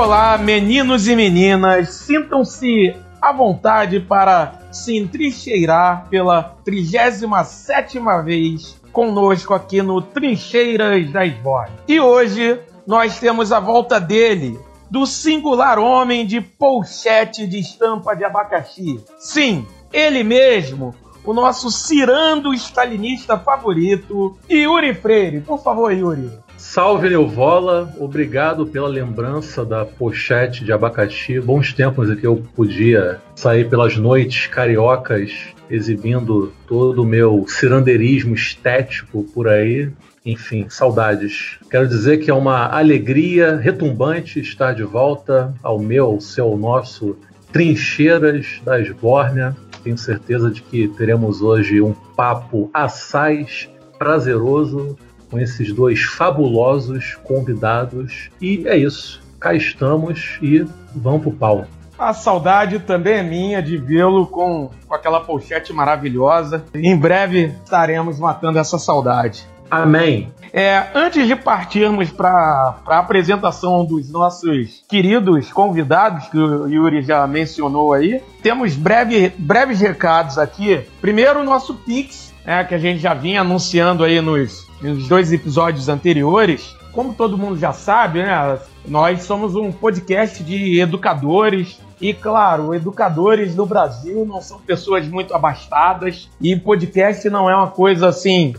Olá, meninos e meninas, sintam-se à vontade para se entrincheirar pela 37 vez conosco aqui no Trincheiras da Esborne. E hoje nós temos a volta dele, do singular homem de polchete de estampa de abacaxi. Sim, ele mesmo, o nosso cirando stalinista favorito, Yuri Freire. Por favor, Yuri. Salve Neuvola, obrigado pela lembrança da pochete de abacaxi. Bons tempos em que eu podia sair pelas noites cariocas exibindo todo o meu cirandeirismo estético por aí. Enfim, saudades. Quero dizer que é uma alegria retumbante estar de volta ao meu, seu, nosso Trincheiras da Esbórnia. Tenho certeza de que teremos hoje um papo assaz, prazeroso, com esses dois fabulosos convidados. E é isso. Cá estamos e vamos pro pau. A saudade também é minha de vê-lo com, com aquela pochete maravilhosa. Em breve estaremos matando essa saudade. Amém. É, antes de partirmos para a apresentação dos nossos queridos convidados, que o Yuri já mencionou aí, temos breve, breves recados aqui. Primeiro, o nosso Pix, né, que a gente já vinha anunciando aí nos, nos dois episódios anteriores. Como todo mundo já sabe, né, nós somos um podcast de educadores, e claro, educadores no Brasil não são pessoas muito abastadas e podcast não é uma coisa assim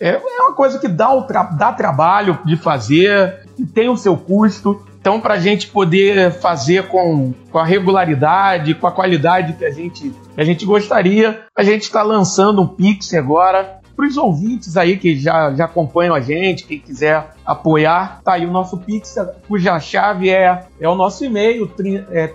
é, é uma coisa que dá, tra dá trabalho de fazer, e tem o seu custo. Então, para a gente poder fazer com, com a regularidade, com a qualidade que a gente, que a gente gostaria, a gente está lançando um Pix agora. Para os ouvintes aí que já, já acompanham a gente, quem quiser apoiar, tá aí o nosso Pix, cuja chave é, é o nosso e-mail, trin, é.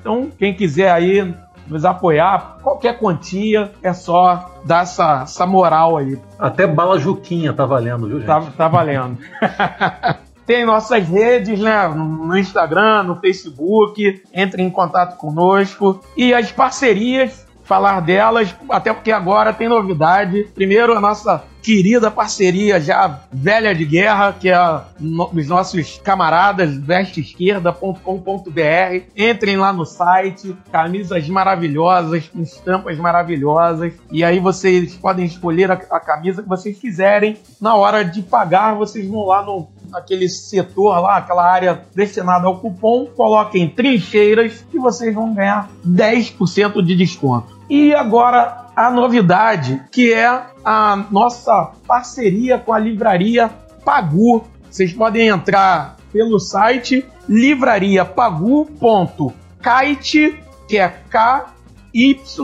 Então, quem quiser aí nos apoiar, qualquer quantia, é só dar essa, essa moral aí. Até bala Juquinha tá valendo, viu, gente? Tá, tá valendo. Tem nossas redes, né? No Instagram, no Facebook. Entre em contato conosco. E as parcerias falar delas, até porque agora tem novidade. Primeiro, a nossa querida parceria já velha de guerra, que é no, os nossos camaradas vesteesquerda.com.br. Entrem lá no site, camisas maravilhosas, com estampas maravilhosas, e aí vocês podem escolher a, a camisa que vocês quiserem. Na hora de pagar, vocês vão lá no aquele setor lá, aquela área destinada ao cupom, coloquem trincheiras e vocês vão ganhar 10% de desconto. E agora a novidade, que é a nossa parceria com a livraria Pagu. Vocês podem entrar pelo site livrariapagu.kite, que é K-Y-T-E,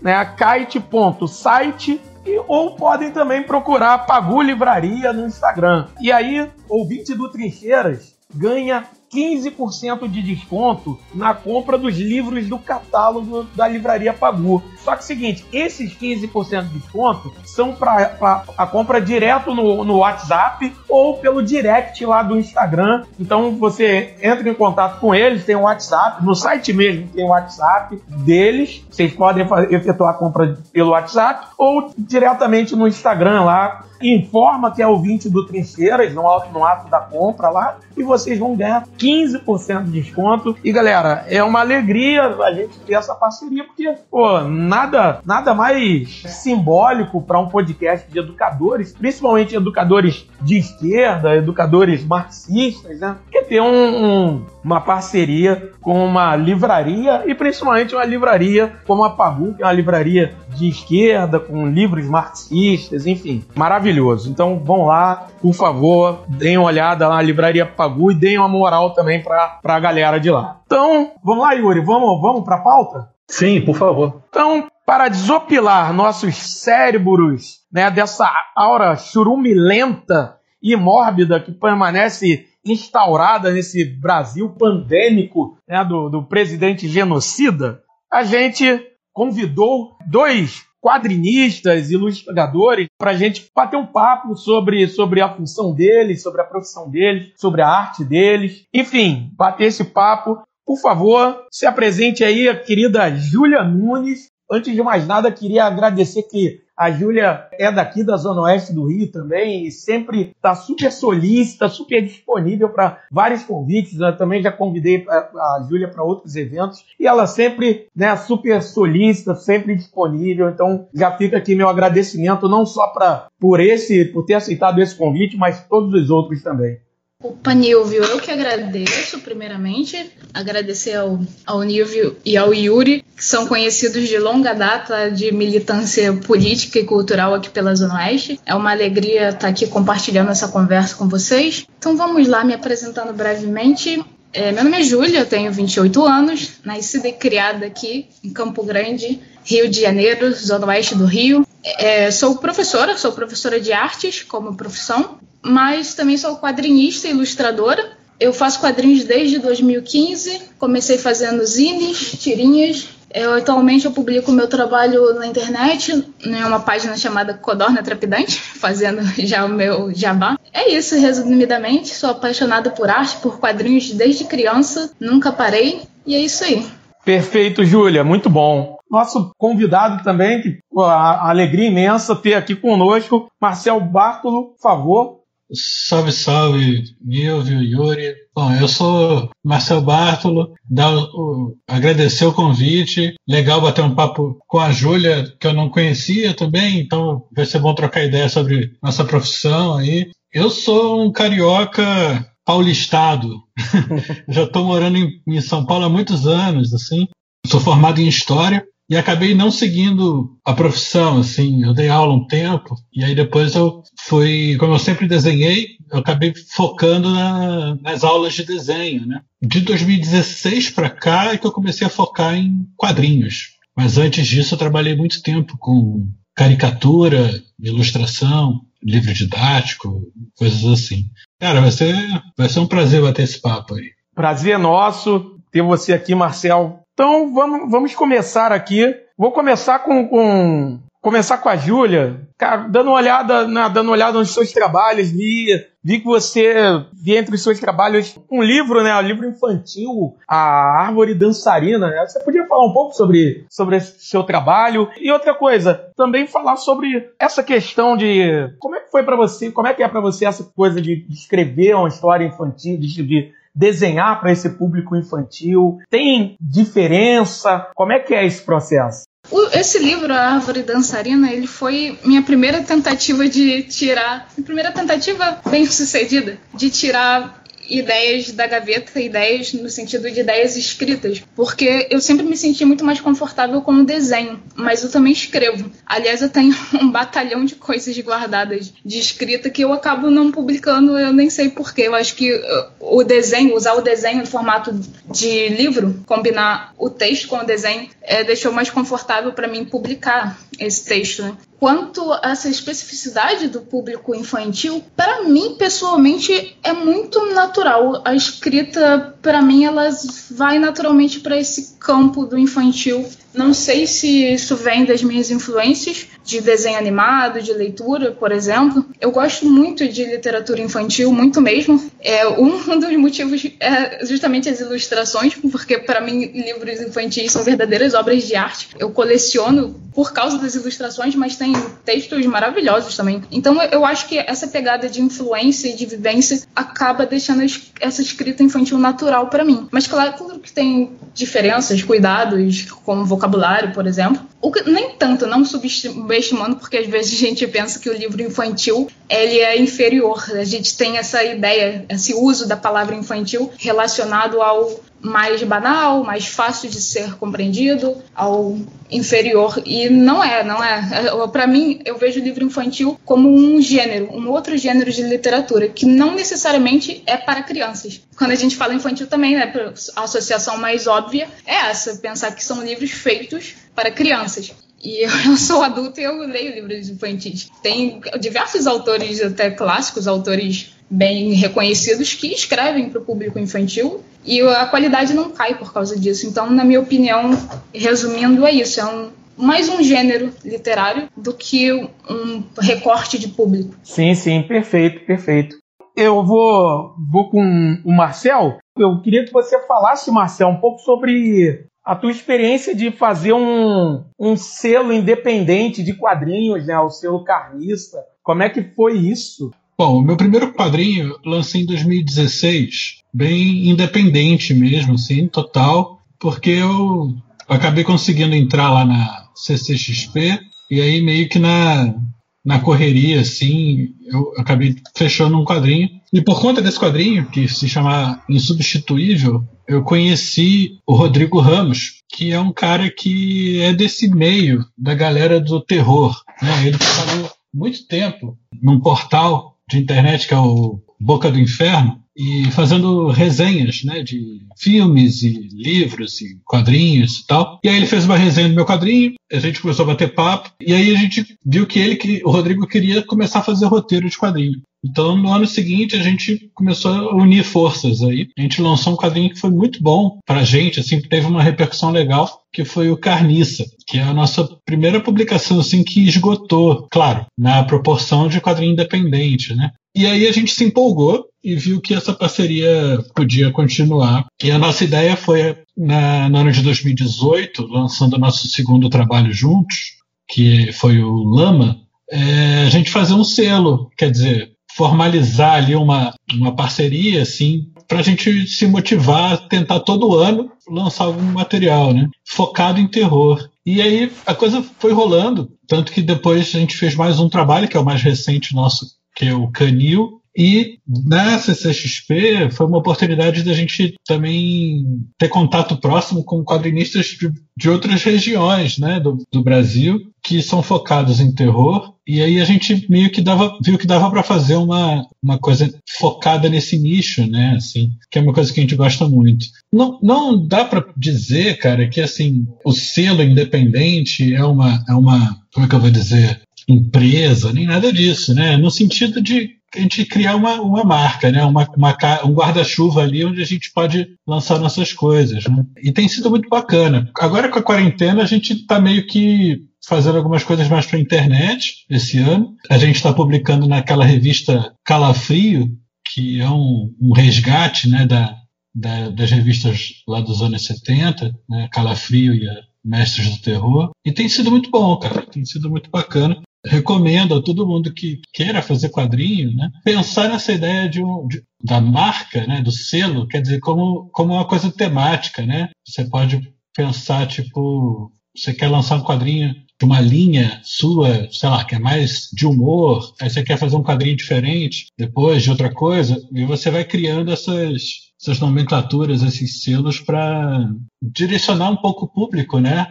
né? kite.site ou podem também procurar Pagu Livraria no Instagram. E aí, ouvinte do Trincheiras ganha 15% de desconto na compra dos livros do catálogo da Livraria Pagu. Só que é o seguinte, esses 15% de desconto são para a compra direto no, no WhatsApp ou pelo direct lá do Instagram. Então você entra em contato com eles, tem o um WhatsApp, no site mesmo tem o WhatsApp deles. Vocês podem efetuar a compra pelo WhatsApp ou diretamente no Instagram lá informa que é ouvinte do Trincheiras no, no ato da compra lá e vocês vão ganhar 15% de desconto. E galera, é uma alegria a gente ter essa parceria, porque, pô, nada, nada mais simbólico para um podcast de educadores, principalmente educadores de esquerda, educadores marxistas, né? Que ter um, um, uma parceria com uma livraria e principalmente uma livraria como a Pagu, que é uma livraria de esquerda, com livros marxistas, enfim, maravilhoso. Então vão lá, por favor, deem uma olhada lá na livraria Pagu e deem uma moral também para a galera de lá. Então, vamos lá, Yuri, vamos, vamos para a pauta? Sim, por favor. Então, para desopilar nossos cérebros né, dessa aura churumilenta e mórbida que permanece instaurada nesse Brasil pandêmico né, do, do presidente genocida, a gente convidou dois quadrinistas, ilustradores, para a gente bater um papo sobre, sobre a função deles, sobre a profissão deles, sobre a arte deles. Enfim, bater esse papo. Por favor, se apresente aí a querida Júlia Nunes. Antes de mais nada, queria agradecer que A Júlia é daqui da Zona Oeste do Rio também e sempre está super solícita, super disponível para vários convites. Eu também já convidei a Júlia para outros eventos e ela sempre né, super solícita, sempre disponível. Então já fica aqui meu agradecimento não só pra, por esse, por ter aceitado esse convite, mas todos os outros também. Opa, Nilvio, eu que agradeço, primeiramente. Agradecer ao, ao Nilvio e ao Yuri, que são conhecidos de longa data de militância política e cultural aqui pela Zona Oeste. É uma alegria estar aqui compartilhando essa conversa com vocês. Então vamos lá, me apresentando brevemente. É, meu nome é Júlia, tenho 28 anos, nascida e criada aqui em Campo Grande, Rio de Janeiro, Zona Oeste do Rio. É, sou professora, sou professora de artes como profissão mas também sou quadrinista e ilustradora. Eu faço quadrinhos desde 2015, comecei fazendo zines, tirinhas. Eu, atualmente eu publico meu trabalho na internet, em uma página chamada Codorna Trepidante, fazendo já o meu jabá. É isso, resumidamente. Sou apaixonada por arte, por quadrinhos desde criança, nunca parei, e é isso aí. Perfeito, Júlia, muito bom. Nosso convidado também, que a alegria imensa ter aqui conosco, Marcel Bartolo, por favor, Salve, salve, Nilvio, Yuri. Bom, eu sou Marcel Bartolo, dá o, agradecer o convite. Legal bater um papo com a Júlia, que eu não conhecia também, então vai ser bom trocar ideia sobre nossa profissão aí. Eu sou um carioca paulistado. Já estou morando em, em São Paulo há muitos anos, assim. Sou formado em História e acabei não seguindo a profissão, assim, eu dei aula um tempo e aí depois eu fui, como eu sempre desenhei, eu acabei focando na, nas aulas de desenho, né? De 2016 para cá é que eu comecei a focar em quadrinhos, mas antes disso eu trabalhei muito tempo com caricatura, ilustração, livro didático, coisas assim. Cara, vai ser, vai ser um prazer bater esse papo aí. Prazer nosso ter você aqui, Marcel. Então vamos, vamos começar aqui. Vou começar com, com começar com a Júlia. Cara, dando uma olhada, na, dando uma olhada nos seus trabalhos, vi, vi que você vi entre os seus trabalhos um livro, né, um livro infantil, A Árvore Dançarina. Né? Você podia falar um pouco sobre sobre esse seu trabalho e outra coisa, também falar sobre essa questão de como é que foi para você, como é que é para você essa coisa de escrever uma história infantil, de, de desenhar para esse público infantil? Tem diferença? Como é que é esse processo? Esse livro, A Árvore Dançarina, ele foi minha primeira tentativa de tirar, minha primeira tentativa bem sucedida, de tirar ideias da gaveta, ideias no sentido de ideias escritas, porque eu sempre me senti muito mais confortável com o desenho, mas eu também escrevo. Aliás, eu tenho um batalhão de coisas guardadas de escrita que eu acabo não publicando, eu nem sei porquê. Eu acho que uh, o desenho, usar o desenho no formato de livro, combinar o texto com o desenho, é, deixou mais confortável para mim publicar esse texto. Né? Quanto a essa especificidade do público infantil, para mim, pessoalmente, é muito natural. A escrita, para mim, ela vai naturalmente para esse campo do infantil. Não sei se isso vem das minhas influências de desenho animado, de leitura, por exemplo. Eu gosto muito de literatura infantil, muito mesmo. É, um dos motivos é justamente as ilustrações, porque para mim livros infantis são verdadeiras obras de arte. Eu coleciono por causa das ilustrações, mas tem textos maravilhosos também. Então eu acho que essa pegada de influência e de vivência acaba deixando essa escrita infantil natural para mim. Mas claro que tem diferenças, cuidados, como vocabulário, por exemplo. O que, nem tanto, não subestimando, porque às vezes a gente pensa que o livro infantil ele é inferior. A gente tem essa ideia, esse uso da palavra infantil relacionado ao mais banal, mais fácil de ser compreendido, ao inferior. E não é, não é. é Para mim, eu vejo o livro infantil como um gênero, um outro gênero de literatura, que não necessariamente é para crianças. Quando a gente fala infantil também, né, a associação mais óbvia é essa, pensar que são livros feitos para crianças. E eu sou adulta e eu leio livros infantis. Tem diversos autores, até clássicos, autores bem reconhecidos, que escrevem para o público infantil e a qualidade não cai por causa disso. Então, na minha opinião, resumindo, é isso: é um, mais um gênero literário do que um recorte de público. Sim, sim, perfeito, perfeito. Eu vou, vou com o Marcel. Eu queria que você falasse, Marcel, um pouco sobre a tua experiência de fazer um, um selo independente de quadrinhos, né? O selo Carniça. Como é que foi isso? Bom, o meu primeiro quadrinho lancei em 2016, bem independente mesmo, assim, total, porque eu acabei conseguindo entrar lá na CCXP e aí meio que na, na correria, assim, eu acabei fechando um quadrinho. E por conta desse quadrinho, que se chama Insubstituível, eu conheci o Rodrigo Ramos, que é um cara que é desse meio da galera do terror. Né? Ele trabalhou muito tempo num portal de internet que é o Boca do Inferno, e fazendo resenhas né, de filmes e livros e quadrinhos e tal. E aí ele fez uma resenha do meu quadrinho, a gente começou a bater papo, e aí a gente viu que ele, que o Rodrigo queria começar a fazer roteiro de quadrinho. Então, no ano seguinte, a gente começou a unir forças aí. A gente lançou um quadrinho que foi muito bom pra gente, assim, que teve uma repercussão legal, que foi o Carniça, que é a nossa primeira publicação, assim, que esgotou, claro, na proporção de quadrinho independente, né? E aí a gente se empolgou e viu que essa parceria podia continuar. E a nossa ideia foi, na, no ano de 2018, lançando o nosso segundo trabalho juntos, que foi o Lama, é, a gente fazer um selo, quer dizer, formalizar ali uma, uma parceria, assim, para a gente se motivar a tentar todo ano lançar algum material, né? Focado em terror. E aí a coisa foi rolando, tanto que depois a gente fez mais um trabalho, que é o mais recente nosso, que é o Canil, e na CCXP foi uma oportunidade da gente também ter contato próximo com quadrinistas de, de outras regiões né, do, do, Brasil que são focados em terror. E aí a gente meio que dava, viu que dava para fazer uma, uma coisa focada nesse nicho, né? Assim, que é uma coisa que a gente gosta muito. Não, não dá para dizer, cara, que assim o selo independente é uma, é uma, como é que eu vou dizer? Empresa, nem nada disso, né? No sentido de a gente criar uma, uma marca, né? uma, uma um guarda-chuva ali onde a gente pode lançar nossas coisas. Né? E tem sido muito bacana. Agora com a quarentena a gente está meio que fazendo algumas coisas mais para a internet esse ano. A gente está publicando naquela revista Calafrio, que é um, um resgate né, da, da, das revistas lá dos anos 70, né, Calafrio e a Mestres do Terror. E tem sido muito bom, cara. Tem sido muito bacana recomendo a todo mundo que queira fazer quadrinho, né, pensar nessa ideia de de, da marca, né, do selo, quer dizer, como, como uma coisa temática, né? Você pode pensar, tipo, você quer lançar um quadrinho de uma linha sua, sei lá, que é mais de humor, aí você quer fazer um quadrinho diferente, depois de outra coisa, e você vai criando essas essas nomenclaturas, esses selos para direcionar um pouco o público, né,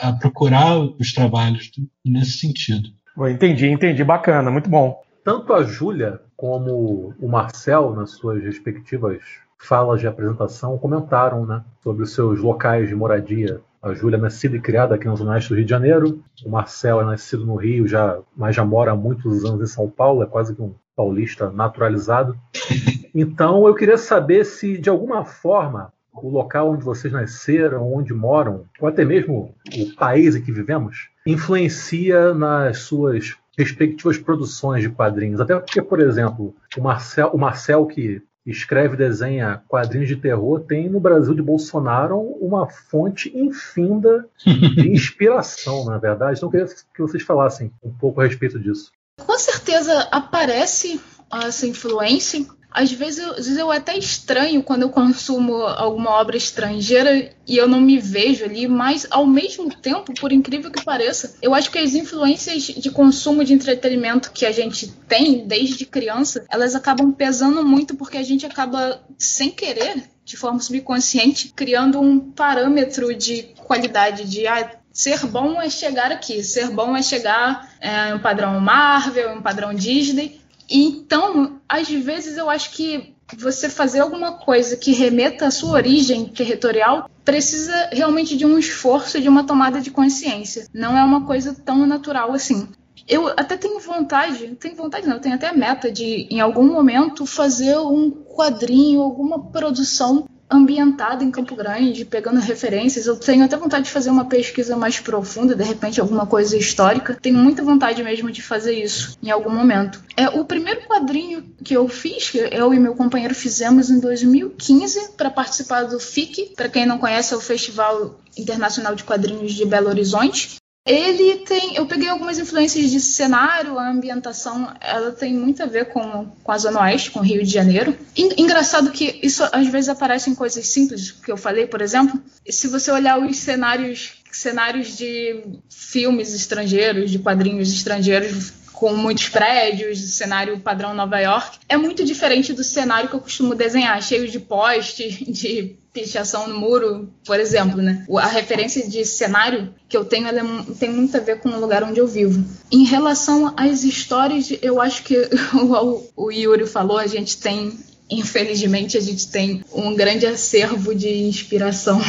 a, a procurar os trabalhos nesse sentido. Entendi, entendi. Bacana, muito bom. Tanto a Júlia como o Marcel, nas suas respectivas falas de apresentação, comentaram né, sobre os seus locais de moradia. A Júlia é nascida e criada aqui na Zona Oeste do Rio de Janeiro. O Marcel é nascido no Rio, já, mas já mora há muitos anos em São Paulo, é quase que um paulista naturalizado. Então eu queria saber se, de alguma forma, o local onde vocês nasceram, onde moram, ou até mesmo o país em que vivemos, influencia nas suas respectivas produções de quadrinhos. Até porque, por exemplo, o Marcel, o Marcel que escreve e desenha quadrinhos de terror, tem no Brasil de Bolsonaro uma fonte infinda de inspiração, na verdade. Então, eu queria que vocês falassem um pouco a respeito disso. Com certeza aparece essa influência às vezes, às vezes eu até estranho quando eu consumo alguma obra estrangeira e eu não me vejo ali, mas ao mesmo tempo, por incrível que pareça, eu acho que as influências de consumo de entretenimento que a gente tem desde criança, elas acabam pesando muito porque a gente acaba sem querer, de forma subconsciente, criando um parâmetro de qualidade de ah, ser bom é chegar aqui, ser bom é chegar é, um padrão Marvel, um padrão Disney. Então, às vezes eu acho que você fazer alguma coisa que remeta à sua origem territorial precisa realmente de um esforço, de uma tomada de consciência. Não é uma coisa tão natural assim. Eu até tenho vontade, tenho vontade não, tenho até meta de, em algum momento, fazer um quadrinho, alguma produção ambientada em Campo Grande, pegando referências. Eu tenho até vontade de fazer uma pesquisa mais profunda, de repente alguma coisa histórica. Tenho muita vontade mesmo de fazer isso em algum momento. É o primeiro quadrinho que eu fiz, que eu e meu companheiro fizemos em 2015 para participar do FIC. Para quem não conhece, é o Festival Internacional de Quadrinhos de Belo Horizonte. Ele tem. Eu peguei algumas influências de cenário, a ambientação, ela tem muito a ver com, com a Zona Oeste, com o Rio de Janeiro. Engraçado que isso às vezes aparece em coisas simples, que eu falei, por exemplo. Se você olhar os cenários, cenários de filmes estrangeiros, de quadrinhos estrangeiros, com muitos prédios, cenário padrão Nova York, é muito diferente do cenário que eu costumo desenhar, cheio de postes, de pichação no muro, por exemplo, né? A referência de cenário que eu tenho, é, tem muito a ver com o lugar onde eu vivo. Em relação às histórias, eu acho que o, o Yuri falou, a gente tem infelizmente a gente tem um grande acervo de inspiração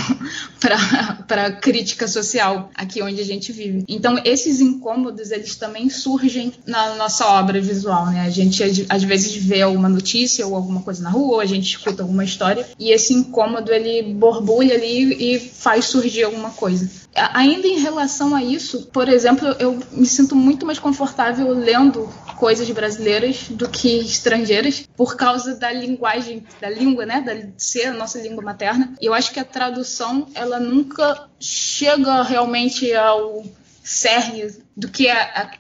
para crítica social aqui onde a gente vive. Então esses incômodos eles também surgem na nossa obra visual, né? A gente às vezes vê alguma notícia ou alguma coisa na rua, ou a gente escuta alguma história e esse incômodo ele borbulha ali e faz surgir alguma coisa. Ainda em relação a isso, por exemplo, eu me sinto muito mais confortável lendo coisas brasileiras do que estrangeiras por causa da linguagem, da língua, né, da ser a nossa língua materna. E eu acho que a tradução, ela nunca chega realmente ao cerne do que é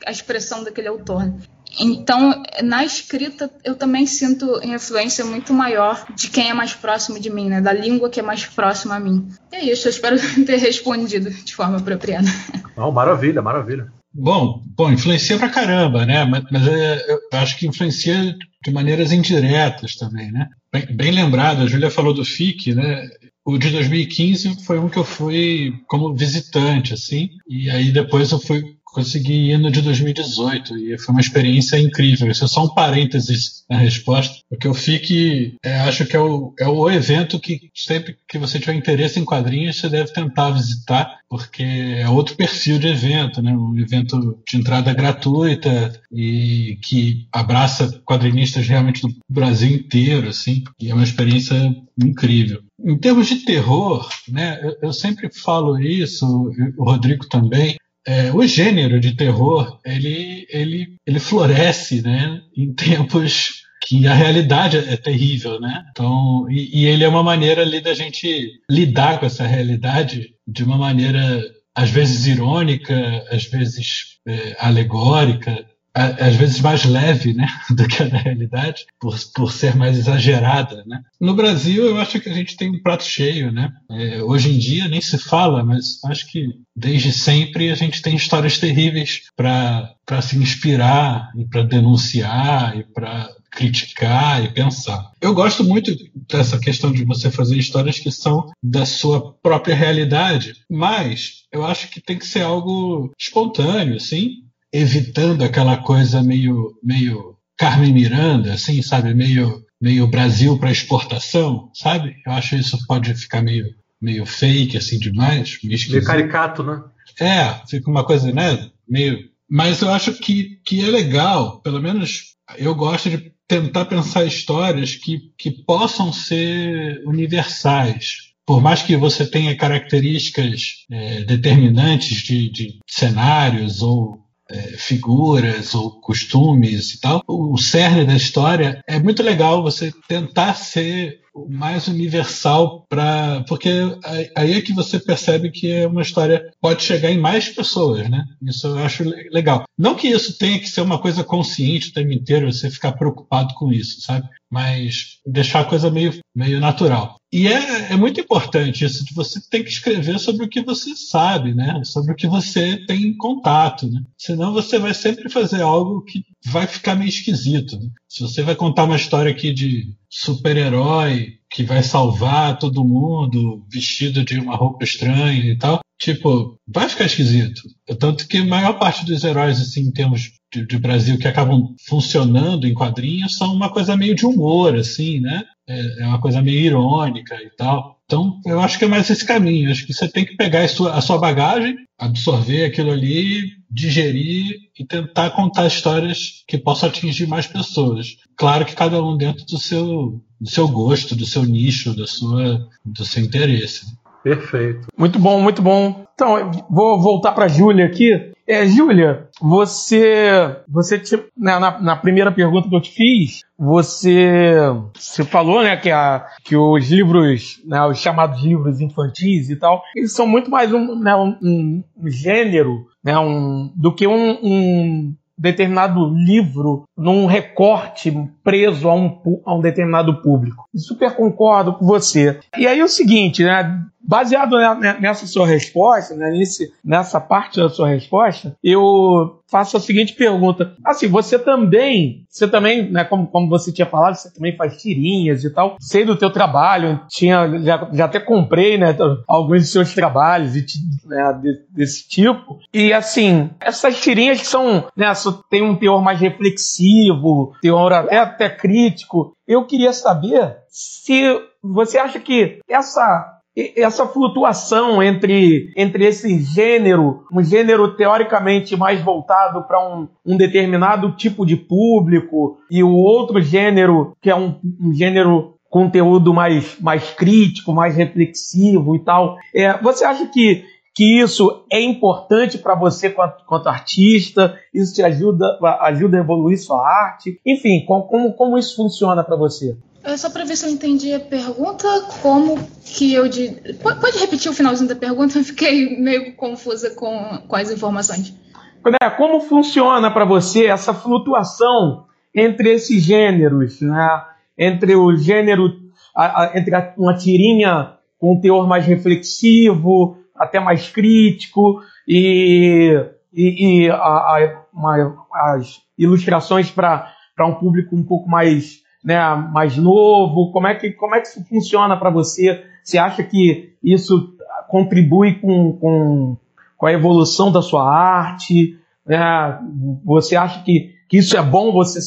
a, expressão daquele autor. Então, na escrita, eu também sinto influência muito maior de quem é mais próximo de mim, né? Da língua que é mais próxima a mim. E é isso, eu espero ter respondido de forma apropriada. Não, maravilha, maravilha. Bom, bom, influencia pra caramba, né? Mas, mas é, eu acho que influencia de maneiras indiretas também, né? Bem, bem lembrado, a Júlia falou do FIC, né? O de 2015 foi um que eu fui como visitante, assim, e aí depois eu fui consegui ir no de 2018 e foi uma experiência incrível. Isso é só um parênteses na resposta, porque eu fique, é, acho que é o, é o evento que sempre que você tiver interesse em quadrinhos, você deve tentar visitar, porque é outro perfil de evento, né? Um evento de entrada gratuita e que abraça quadrinistas realmente do Brasil inteiro, assim, e é uma experiência incrível. Em termos de terror, né, eu, eu sempre falo isso, o Rodrigo também, é, o gênero de terror ele, ele, ele floresce né, em tempos que a realidade é terrível, né? Então, e, e, ele é uma maneira ali da gente lidar com essa realidade de uma maneira às vezes irônica, às vezes é, alegórica, às vezes mais leve né, do que a da realidade, por, por ser mais exagerada. Né? No Brasil, eu acho que a gente tem um prato cheio. Né? É, hoje em dia nem se fala, mas acho que desde sempre a gente tem histórias terríveis para se inspirar e para denunciar e para criticar e pensar. Eu gosto muito dessa questão de você fazer histórias que são da sua própria realidade, mas eu acho que tem que ser algo espontâneo, assim, evitando aquela coisa meio, meio Carmen Miranda, assim, sabe? Meio, meio Brasil para exportação, sabe? Eu acho isso pode ficar meio, meio fake, assim, demais. Meio, meio caricato, né? É, fica uma coisa, né? Meio. Mas eu acho que, que é legal, pelo menos eu gosto de tentar pensar histórias que, que possam ser universais, por mais que você tenha características é, determinantes de, de, cenários ou é, figuras ou costumes e tal. O cerne da história é muito legal você tentar ser o mais universal para porque aí é que você percebe que é uma história pode chegar em mais pessoas, né? Isso eu acho legal. Não que isso tenha que ser uma coisa consciente o tempo inteiro, você ficar preocupado com isso, sabe? Mas deixar a coisa meio, meio natural. E é, é muito importante isso, de você ter que escrever sobre o que você sabe, né? Sobre o que você tem contato, né? Senão você vai sempre fazer algo que vai ficar meio esquisito. Né? Se você vai contar uma história aqui de super-herói que vai salvar todo mundo vestido de uma roupa estranha e tal, tipo, vai ficar esquisito. Tanto que a maior parte dos heróis, assim, em termos de, de, Brasil que acabam funcionando em quadrinhos são uma coisa meio de humor, assim, né? É, é, uma coisa meio irônica e tal. Então, eu acho que é mais esse caminho. Acho que você tem que pegar a sua, a sua bagagem, absorver aquilo ali, digerir e tentar contar histórias que possam atingir mais pessoas. Claro que cada um dentro do seu, do seu gosto, do seu nicho, da sua, do seu interesse. Perfeito. Muito bom, muito bom. Então, vou voltar para a Júlia aqui. É, Júlia, você, você né, na, na, primeira pergunta que eu te fiz, você, você falou, né, que, a, que os livros, né, os chamados livros infantis e tal, eles são muito mais um, né, um, um gênero, né, um, do que um, um determinado livro num recorte preso a um, a um determinado público. Super concordo com você. E aí o seguinte, né? Baseado nessa sua resposta, né, nesse, nessa parte da sua resposta, eu faço a seguinte pergunta. Assim, você também, você também, né, como, como você tinha falado, você também faz tirinhas e tal. Sei do teu trabalho, tinha, já, já até comprei, né, alguns dos seus trabalhos né, desse tipo. E assim, essas tirinhas que são, né, tem um teor mais reflexivo, teor até, até crítico. Eu queria saber se você acha que essa essa flutuação entre, entre esse gênero, um gênero teoricamente mais voltado para um, um, determinado tipo de público, e o outro gênero, que é um, um gênero conteúdo mais, mais crítico, mais reflexivo e tal. É, você acha que, que isso é importante para você quanto, quanto, artista? Isso te ajuda, ajuda a evoluir sua arte? Enfim, como, como isso funciona para você? É só para ver se eu entendi a pergunta, como que eu de... Pode repetir o finalzinho da pergunta? Eu fiquei meio confusa com, com as informações. Como funciona para você essa flutuação entre esses gêneros, né? Entre o gênero, a, a, entre a, uma tirinha com um teor mais reflexivo, até mais crítico, e, e, e uma, as ilustrações para um público um pouco mais né, mais novo? Como é que, como é que isso funciona para você? Você acha que isso contribui com, com, com a evolução da sua arte? Né? Você acha que, que isso é bom? Você,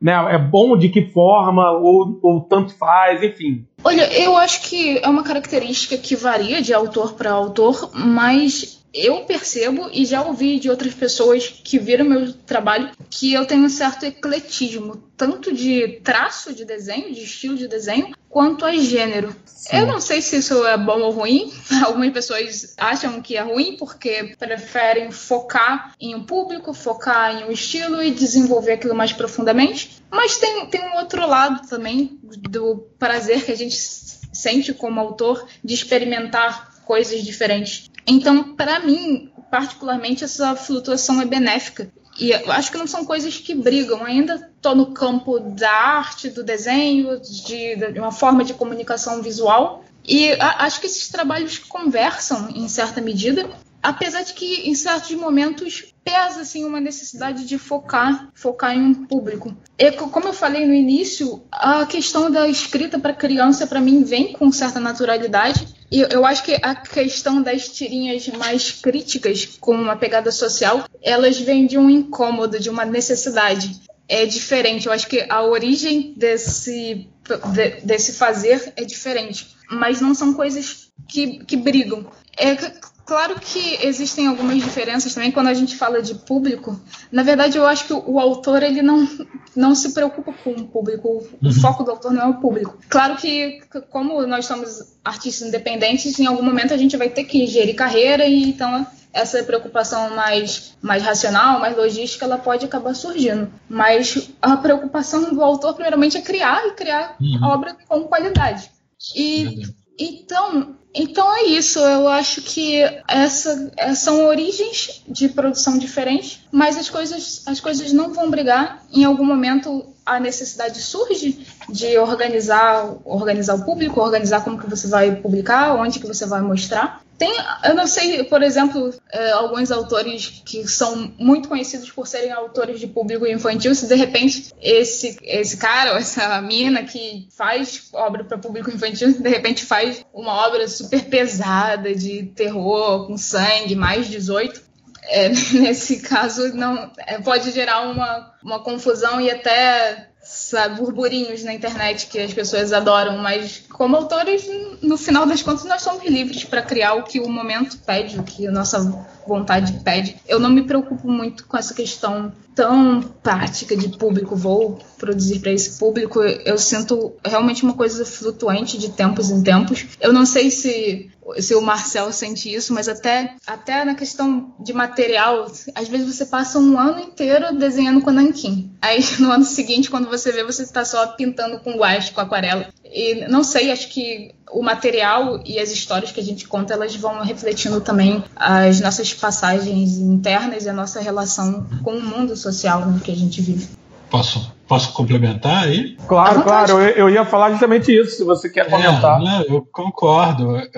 né, é bom de que forma? Ou, ou tanto faz? Enfim. Olha, eu acho que é uma característica que varia de autor para autor, mas eu percebo e já ouvi de outras pessoas que viram meu trabalho que eu tenho um certo ecletismo, tanto de traço de desenho, de estilo de desenho, quanto a gênero. Sim. Eu não sei se isso é bom ou ruim. Algumas pessoas acham que é ruim porque preferem focar em um público, focar em um estilo e desenvolver aquilo mais profundamente. Mas tem, tem um outro lado também do prazer que a gente sente como autor de experimentar coisas diferentes. Então, para mim, particularmente, essa flutuação é benéfica. E eu acho que não são coisas que brigam. Ainda estou no campo da arte, do desenho, de, de, uma forma de comunicação visual. E a, acho que esses trabalhos conversam em certa medida, apesar de que em certos momentos pesa assim uma necessidade de focar, focar em um público. E, como eu falei no início, a questão da escrita para criança para mim vem com certa naturalidade e eu acho que a questão das tirinhas mais críticas, com uma pegada social, elas vêm de um incômodo, de uma necessidade. É diferente. Eu acho que a origem desse, de, desse fazer é diferente. Mas não são coisas que, que brigam. É Claro que existem algumas diferenças também quando a gente fala de público. Na verdade, eu acho que o, autor ele não, não se preocupa com o público. O, uhum. foco do autor não é o público. Claro que, como nós somos artistas independentes, em algum momento a gente vai ter que gerir carreira e então essa preocupação mais, mais racional, mais logística, ela pode acabar surgindo. Mas a preocupação do autor, primeiramente, é criar e criar uhum. obra com qualidade. E então, então é isso. Eu acho que essa, é, são origens de produção diferentes, mas as coisas, as coisas não vão brigar. Em algum momento a necessidade surge de organizar, organizar o público, organizar como que você vai publicar, onde que você vai mostrar. Tem, eu não sei, por exemplo, é, alguns autores que são muito conhecidos por serem autores de público infantil, se de repente esse, esse cara ou essa mina que faz obra para público infantil, de repente faz uma obra super pesada de terror, com sangue, mais 18, é, nesse caso não é, pode gerar uma, uma confusão e até sabe, burburinhos na internet que as pessoas adoram, mas como autores, no final das contas, nós somos livres para criar o que o momento pede, o que a nossa vontade pede. Eu não me preocupo muito com essa questão tão prática de público, vou produzir para esse público. Eu sinto realmente uma coisa flutuante de tempos em tempos. Eu não sei se se o Marcel sente isso, mas até, até na questão de material, às vezes você passa um ano inteiro desenhando com nanquim. Aí no ano seguinte, quando você vê, você está só pintando com guache, com aquarela. E não sei, acho que o material e as histórias que a gente conta, elas vão refletindo também as nossas passagens internas e a nossa relação com o mundo social no que a gente vive. Posso, posso complementar aí? Claro, claro. Eu, eu, ia falar justamente isso, se você quer comentar. É, não, eu concordo. Eu,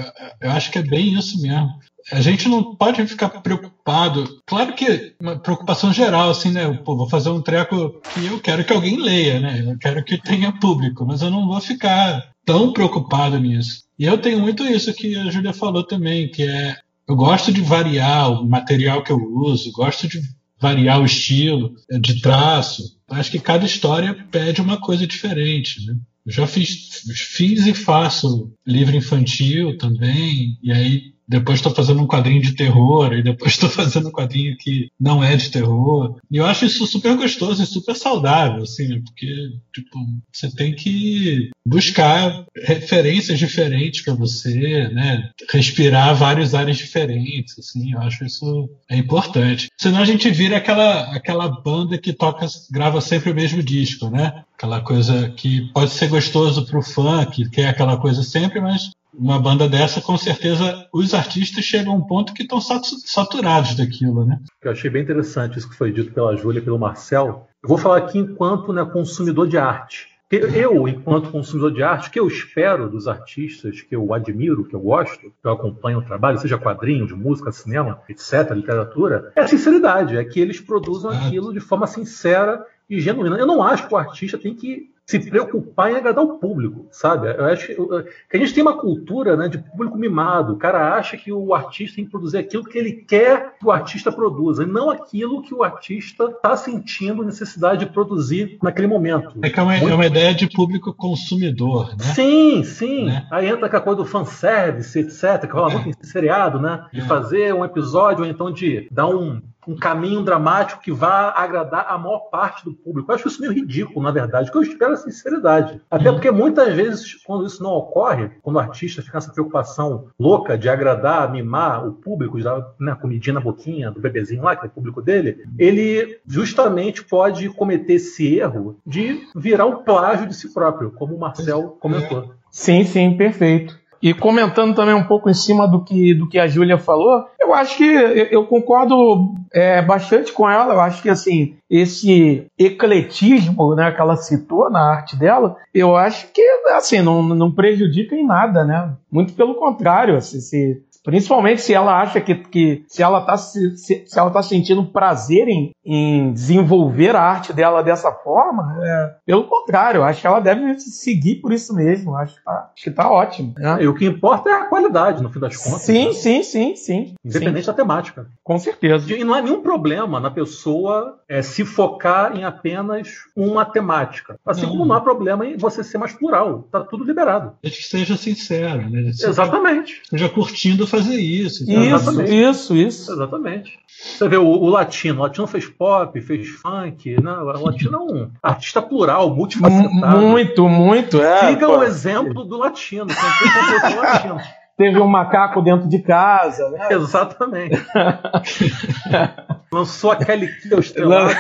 eu acho que é bem isso mesmo a gente não pode ficar preocupado. Claro que uma preocupação geral, assim, né? Pô, vou fazer um treco que eu quero que alguém leia, né? Eu quero que tenha público, mas eu não vou ficar tão preocupado nisso. E eu tenho muito isso que a Júlia falou também, que é eu gosto de variar o material que eu uso, gosto de variar o estilo de traço. Acho que cada história pede uma coisa diferente, né? Eu já fiz, fiz e faço livro infantil também, e aí depois estou fazendo um quadrinho de terror, e depois estou fazendo um quadrinho que não é de terror. E eu acho isso super gostoso e super saudável, assim, porque tipo, você tem que buscar referências diferentes para você, né? Respirar várias áreas diferentes, assim, eu acho isso é importante. Senão a gente vira aquela, aquela banda que toca, grava sempre o mesmo disco, né? Aquela coisa que pode ser gostoso o fã, que quer aquela coisa sempre, mas uma banda dessa, com certeza, os artistas chegam a um ponto que estão saturados daquilo, né? Eu achei bem interessante isso que foi dito pela Júlia e pelo Marcel. Eu vou falar aqui enquanto né, consumidor de arte. Eu, enquanto consumidor de arte, o que eu espero dos artistas que eu admiro, que eu gosto, que eu acompanho o trabalho, seja quadrinho, de música, cinema, etc., literatura, é a sinceridade, é que eles produzam aquilo de forma sincera e genuína. Eu não acho que o artista tem que se preocupar em agradar o público, sabe? Eu acho que a gente tem uma cultura né, de público mimado. O cara acha que o artista tem que produzir aquilo que ele quer que o artista produza, e não aquilo que o artista está sentindo necessidade de produzir naquele momento. É que é uma, Muito... é uma ideia de público consumidor, né? Sim, sim. Né? Aí entra aquela coisa do fanservice, etc., que rola muito em seriado, né? De é. fazer um episódio, ou então de dar um um caminho dramático que vá agradar a maior parte do público. Eu acho isso meio ridículo, na verdade. Que eu espero é sinceridade. Até porque muitas vezes, quando isso não ocorre, quando o artista fica essa preocupação louca de agradar, mimar o público, de dar né, comidinha na boquinha do bebezinho lá, que é o público dele, ele justamente pode cometer esse erro de virar um plágio de si próprio, como o Marcel comentou. Sim, sim, perfeito. E comentando também um pouco em cima do que, do que a Júlia falou, eu acho que eu concordo é, bastante com ela. Eu acho que assim esse ecletismo né, que ela citou na arte dela, eu acho que assim não, não prejudica em nada, né? Muito pelo contrário, assim, se, Principalmente se ela acha que, que se ela está se, se, ela tá sentindo prazer em, em desenvolver a arte dela dessa forma, é, pelo contrário, acho que ela deve seguir por isso mesmo. Acho que tá, acho que tá ótimo. Né? E o que importa é a qualidade, no fim das contas. Sim, né? sim, sim, sim. Independente sim. da temática. Com certeza. E não é nenhum problema na pessoa é, se focar em apenas uma temática. Assim não. como não há problema em você ser mais plural. Tá tudo liberado. Desde que seja sincero, né? Exatamente. Esteja curtindo fazer isso. Isso, isso, isso. Exatamente. Você vê o, o, latino, o latino fez pop, fez funk, né? o latino é um artista plural, multifacetado. Muito, muito, é. Siga o exemplo do latino, tem latino. Teve um macaco dentro de casa, né? Exatamente. Lançou aquele kill estrelado,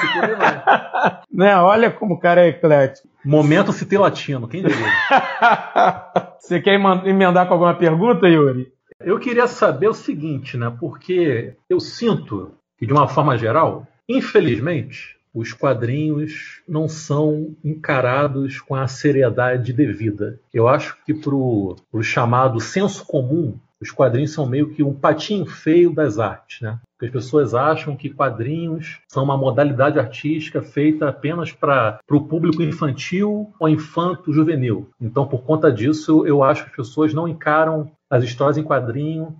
né? Olha como o cara é eclético. Momento citei latino, quem diria? Você quer emendar com alguma pergunta, Yuri? Eu queria saber o seguinte, né? Porque eu sinto que, de uma forma geral, infelizmente, os quadrinhos não são encarados com a seriedade devida. Eu acho que para o chamado senso comum, os quadrinhos são meio que um patinho feio das artes, né? Porque as pessoas acham que quadrinhos são uma modalidade artística feita apenas para o público infantil ou infanto-juvenil. Então, por conta disso, eu acho que as pessoas não encaram as histórias em quadrinho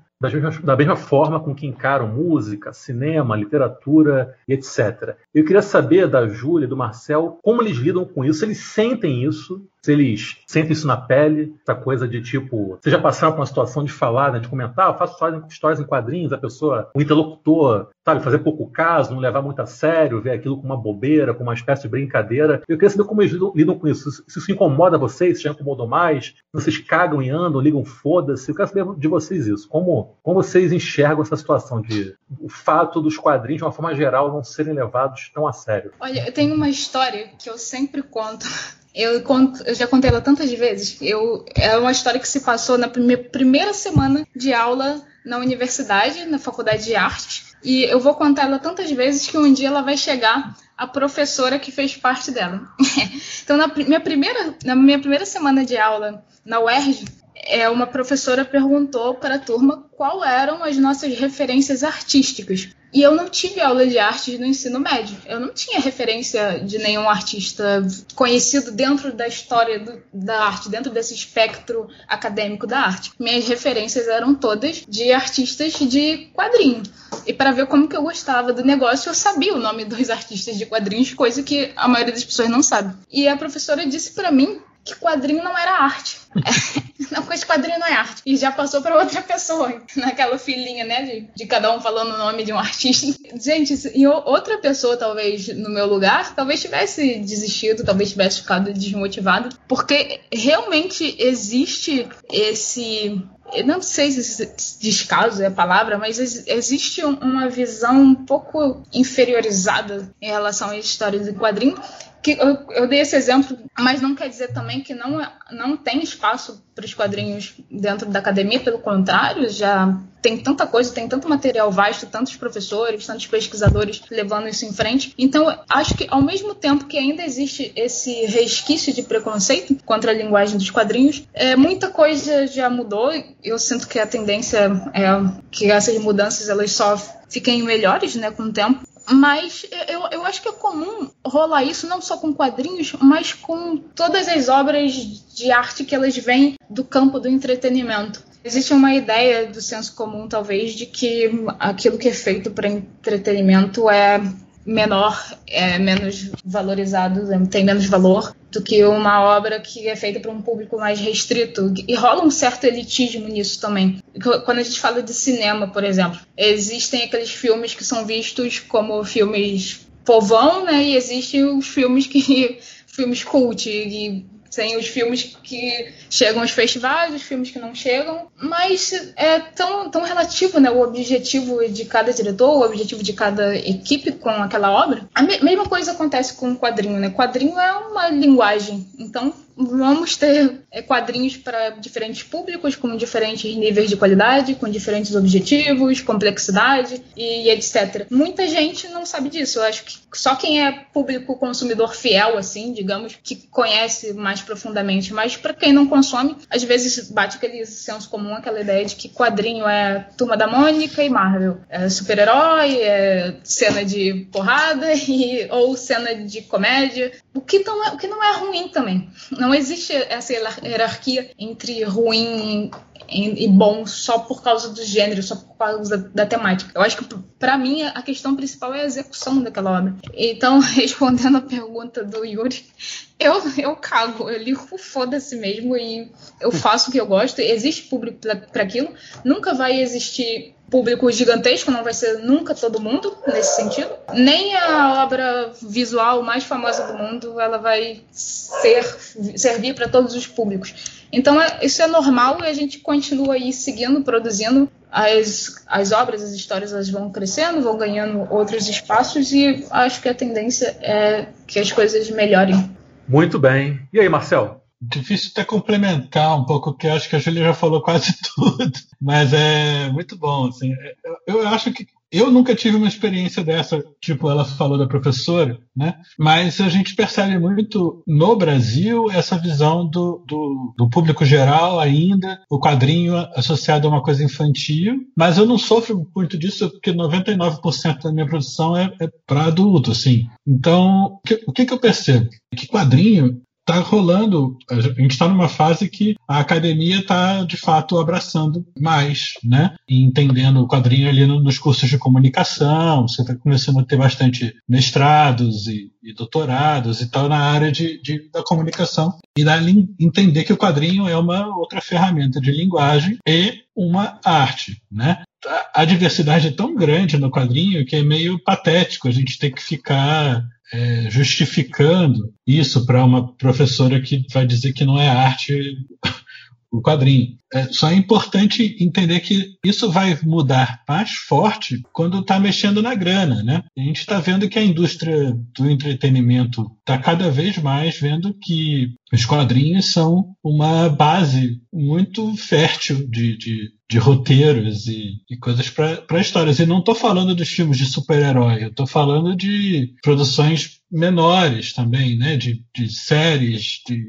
da mesma, forma com que encaram música, cinema, literatura e etc. Eu queria saber da Júlia e do Marcel como eles lidam com isso, se eles sentem isso, se eles sentem isso na pele, essa coisa de tipo, vocês já passaram por uma situação de falar, né, de comentar, ah, eu faço histórias em quadrinhos, a pessoa, o interlocutor, sabe, fazer pouco caso, não levar muito a sério, ver aquilo como uma bobeira, como uma espécie de brincadeira. Eu queria saber como eles lidam, com isso. Se isso incomoda vocês, se já incomodou mais, vocês cagam e andam, ligam foda-se. Eu quero saber de vocês isso. Como, como vocês enxergam essa situação de o fato dos quadrinhos, de uma forma geral, não serem levados tão a sério? Olha, eu tenho uma história que eu sempre conto eu, conto, eu já contei ela tantas vezes. Eu, é uma história que se passou na minha primeira semana de aula na universidade, na faculdade de arte. E eu vou contar ela tantas vezes que um dia ela vai chegar a professora que fez parte dela. então, na minha, primeira, na minha primeira semana de aula na UERJ, é, uma professora perguntou para a turma qual eram as nossas referências artísticas. E eu não tive aula de arte no ensino médio. Eu não tinha referência de nenhum artista conhecido dentro da história do, da arte, dentro desse espectro acadêmico da arte. Minhas referências eram todas de artistas de quadrinho. E para ver como que eu gostava do negócio, eu sabia o nome dos artistas de quadrinhos, coisa que a maioria das pessoas não sabe. E a professora disse para mim que quadrinho não era arte. não, porque quadrinho não é arte. E já passou para outra pessoa, naquela filinha, né, de, de, cada um falando o nome de um artista. Gente, e outra pessoa, talvez, no meu lugar, talvez tivesse desistido, talvez tivesse ficado desmotivado, porque realmente existe esse eu não sei se descaso é a palavra, mas existe uma visão um pouco inferiorizada em relação às histórias de quadrinho, que eu, eu, dei esse exemplo, mas não quer dizer também que não, não tem espaço para os quadrinhos dentro da academia, pelo contrário, já tem tanta coisa, tem tanto material vasto, tantos professores, tantos pesquisadores levando isso em frente. Então, acho que ao mesmo tempo que ainda existe esse resquício de preconceito contra a linguagem dos quadrinhos, é, muita coisa já mudou. Eu sinto que a tendência é que essas mudanças elas só fiquem melhores né, com o tempo. Mas eu, eu acho que é comum rolar isso não só com quadrinhos, mas com todas as obras de arte que elas vêm do campo do entretenimento. Existe uma ideia do senso comum, talvez, de que aquilo que é feito para entretenimento é menor, é menos valorizado, tem menos valor do que uma obra que é feita para um público mais restrito. E rola um certo elitismo nisso também. Quando a gente fala de cinema, por exemplo, existem aqueles filmes que são vistos como filmes povão, né? E existem os filmes que filmes cult e tem os filmes que chegam aos festivais, os filmes que não chegam, mas é tão, tão relativo né, o objetivo de cada diretor, o objetivo de cada equipe com aquela obra. A me mesma coisa acontece com o quadrinho, né? Quadrinho é uma linguagem, então vamos ter é, quadrinhos para diferentes públicos, com diferentes níveis de qualidade, com diferentes objetivos, complexidade e etc. Muita gente não sabe disso. Eu acho que só quem é público consumidor fiel, assim, digamos, que conhece mais profundamente. Mas para quem não consome, às vezes bate aquele senso comum, aquela ideia de que quadrinho é Turma da Mônica e Marvel. É super-herói, é cena de porrada e, ou cena de comédia. O que, não é, o que não é ruim também. Não existe essa hierarquia entre ruim e bom só por causa do gênero, só por causa da, da temática. Eu acho que, para mim, a questão principal é a execução daquela obra. Então, respondendo a pergunta do Yuri, eu, eu cago, eu ligo foda-se mesmo e eu faço o que eu gosto. Existe público para aquilo, nunca vai existir público gigantesco, não vai ser nunca todo mundo nesse sentido. Nem a obra visual mais famosa do mundo ela vai ser servir para todos os públicos. Então é, isso é normal e a gente continua aí seguindo, produzindo as, as obras, as histórias elas vão crescendo, vão ganhando outros espaços e acho que a tendência é que as coisas melhorem. Muito bem. E aí, Marcel? Difícil até complementar um pouco, que acho que a Julia já falou quase tudo, mas é muito bom. Assim. Eu, eu acho que eu nunca tive uma experiência dessa, tipo ela falou da professora, né? Mas a gente percebe muito no Brasil essa visão do, do, do, público geral ainda, o quadrinho associado a uma coisa infantil. Mas eu não sofro muito disso porque 99% da minha produção é, é para adulto, assim. Então, o que, o que, que eu percebo? Que quadrinho tá rolando, a gente está numa fase que a academia está de fato abraçando mais, né? Entendendo o quadrinho ali nos cursos de comunicação, você está começando a ter bastante mestrados e, e doutorados e tal na área de, de da comunicação e da, entender que o quadrinho é uma outra ferramenta de linguagem e uma arte, né? A diversidade é tão grande no quadrinho que é meio patético a gente ter que ficar é, justificando isso para uma professora que vai dizer que não é arte o quadrinho. É, só é importante entender que isso vai mudar mais forte quando está mexendo na grana, né? A gente está vendo que a indústria do entretenimento está cada vez mais vendo que os quadrinhos são uma base muito fértil de, de, de roteiros e, e coisas para histórias. E não estou falando dos filmes de super-herói, eu estou falando de produções menores também, né? De, de séries, de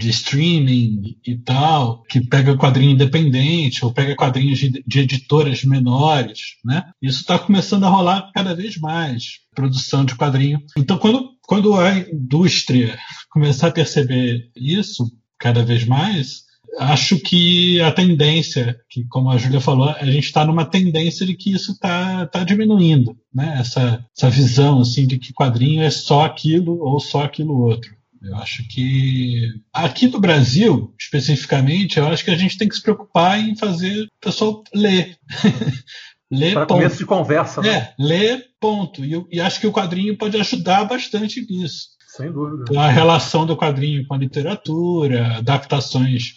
de streaming e tal, que pega quadrinho independente ou pega quadrinhos de, de editoras menores, né? Isso está começando a rolar cada vez mais, produção de quadrinho. Então, quando, quando a indústria começar a perceber isso cada vez mais, acho que a tendência, que como a Júlia falou, a gente está numa tendência de que isso está tá diminuindo, né? Essa, essa visão assim de que quadrinho é só aquilo ou só aquilo outro. Eu acho que aqui no Brasil, especificamente, eu acho que a gente tem que se preocupar em fazer o pessoal ler. ler Para começo de conversa. Né? É, ler ponto. E, e acho que o quadrinho pode ajudar bastante nisso. Sem dúvida. A relação do quadrinho com a literatura, adaptações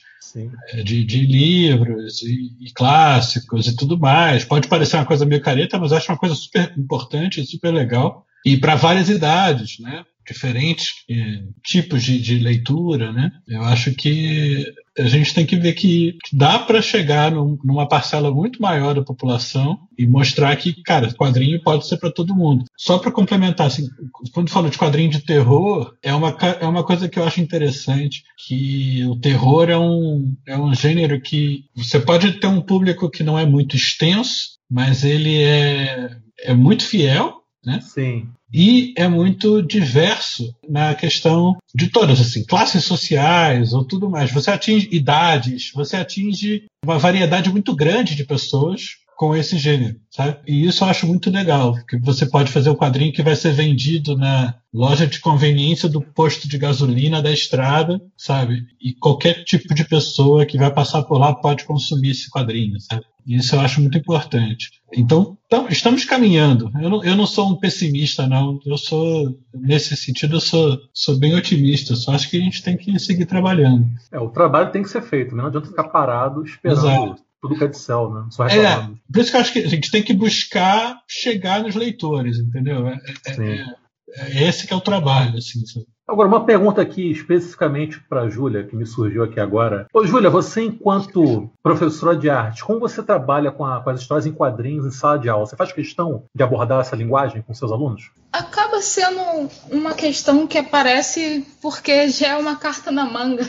é, de, de, livros e, e, clássicos e tudo mais. Pode parecer uma coisa meio careta, mas acho uma coisa super importante, super legal. E para várias idades, né? Diferentes eh, tipos de, de, leitura, né? Eu acho que a gente tem que ver que dá para chegar num, numa parcela muito maior da população e mostrar que, cara, quadrinho pode ser para todo mundo. Só para complementar, assim, quando falo de quadrinho de terror, é uma, é uma coisa que eu acho interessante, que o terror é um, é um gênero que você pode ter um público que não é muito extenso, mas ele é, é muito fiel, né? Sim e é muito diverso na questão de todas, assim, classes sociais ou tudo mais. Você atinge idades, você atinge uma variedade muito grande de pessoas com esse gênero, sabe? E isso eu acho muito legal, porque você pode fazer o um quadrinho que vai ser vendido na loja de conveniência do posto de gasolina da estrada, sabe? E qualquer tipo de pessoa que vai passar por lá pode consumir esse quadrinho, sabe? Isso eu acho muito importante. Então, estamos caminhando. Eu não, eu não sou um pessimista, não. Eu sou, nesse sentido, eu sou, sou bem otimista. Só acho que a gente tem que seguir trabalhando. É, o trabalho tem que ser feito, né? não adianta ficar parado esperando Exato. Tudo que é de céu, né? Só É, por isso que eu acho que a gente tem que buscar chegar nos leitores, entendeu? É, é, é, é esse que é o trabalho, assim. Agora, uma pergunta aqui especificamente para a Júlia, que me surgiu aqui agora. Ô, Júlia, você, enquanto professora de arte, como você trabalha com, a, com, as histórias em quadrinhos em sala de aula? Você faz questão de abordar essa linguagem com seus alunos? Acaba sendo uma questão que aparece porque já é uma carta na manga.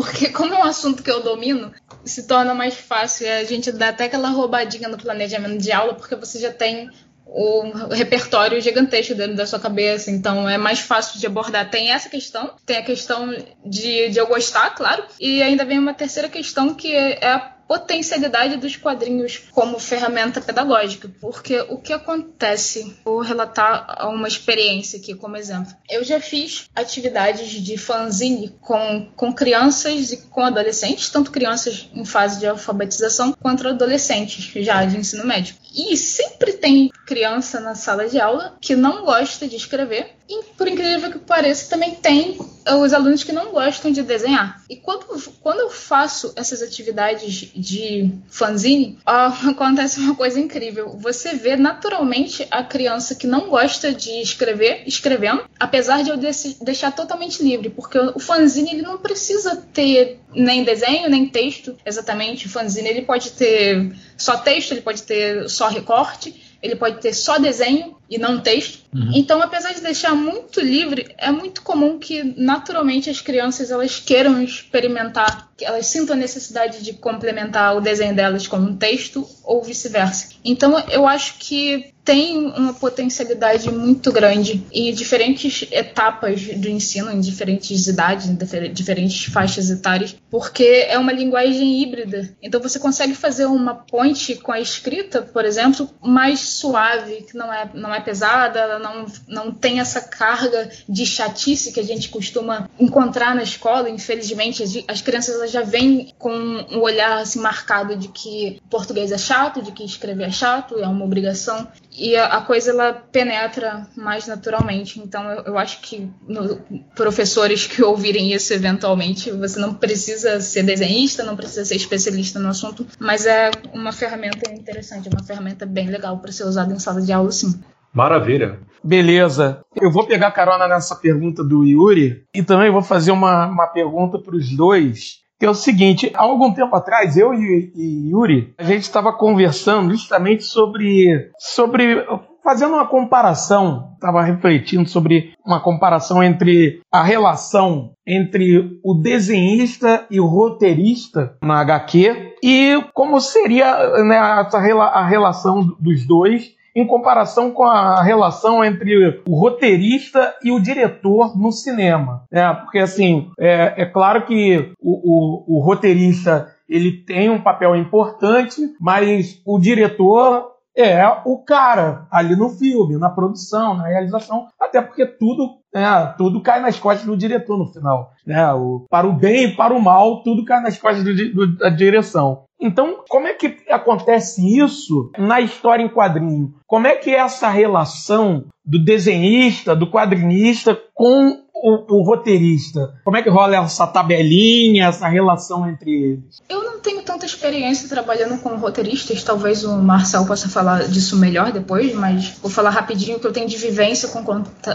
Porque, como é um assunto que eu domino, se torna mais fácil. A gente dá até aquela roubadinha no planejamento de aula, porque você já tem o repertório gigantesco dentro da sua cabeça, então é mais fácil de abordar. Tem essa questão, tem a questão de, de eu gostar, claro, e ainda vem uma terceira questão que é a potencialidade dos quadrinhos como ferramenta pedagógica, porque o que acontece, vou relatar uma experiência aqui como exemplo. Eu já fiz atividades de fanzine com, com crianças e com adolescentes, tanto crianças em fase de alfabetização quanto adolescentes já de ensino médio. E sempre tem criança na sala de aula que não gosta de escrever e, por incrível que pareça, também tem os alunos que não gostam de desenhar. E quando, quando eu faço essas atividades de fanzine, ó, acontece uma coisa incrível. Você vê naturalmente a criança que não gosta de escrever, escrevendo, apesar de eu deixar totalmente livre, porque o fanzine ele não precisa ter nem desenho, nem texto exatamente. O fanzine ele pode ter só texto, ele pode ter só recorte ele pode ter só desenho, e não texto. Uhum. Então, apesar de deixar muito livre, é muito comum que naturalmente as crianças elas queiram experimentar, que elas sintam a necessidade de complementar o desenho delas com um texto ou vice-versa. Então, eu acho que tem uma potencialidade muito grande e diferentes etapas do ensino, em diferentes idades, em diferentes faixas etárias, porque é uma linguagem híbrida. Então você consegue fazer uma ponte com a escrita, por exemplo, mais suave, que não é, não é pesada, não, não tem essa carga de chatice que a gente costuma encontrar na escola. Infelizmente, as, as crianças elas já vêm com um olhar assim, marcado de que português é chato, de que escrever é chato, é uma obrigação e a, a, coisa ela penetra mais naturalmente. Então eu, eu acho que no, professores que ouvirem isso eventualmente, você não precisa ser desenhista, não precisa ser especialista no assunto, mas é uma ferramenta interessante, uma ferramenta bem legal para ser usada em sala de aula, sim. Maravilha. Beleza. Eu vou pegar carona nessa pergunta do Yuri e também vou fazer uma, uma pergunta para os dois que é o seguinte: há algum tempo atrás, eu e, e Yuri, a gente estava conversando justamente sobre, sobre fazendo uma comparação, estava refletindo sobre uma comparação entre a relação entre o desenhista e o roteirista na HQ e como seria né, a relação dos dois em comparação com a relação entre o roteirista e o diretor no cinema. Né? Porque, assim, é, é claro que o, o, o roteirista ele tem um papel importante, mas o diretor é o cara ali no filme, na produção, na realização, até porque tudo, é, tudo cai nas costas do diretor no final. Né? O, para o bem e para o mal, tudo cai nas costas do, do, da direção. Então, como é que acontece isso na história em quadrinho? Como é que é essa relação do desenhista, do quadrinista com o, o, roteirista? Como é que rola essa tabelinha, essa relação entre eles? Eu não tenho tanta experiência trabalhando com roteiristas, talvez o Marcel possa falar disso melhor depois, mas vou falar rapidinho o que eu tenho de vivência com,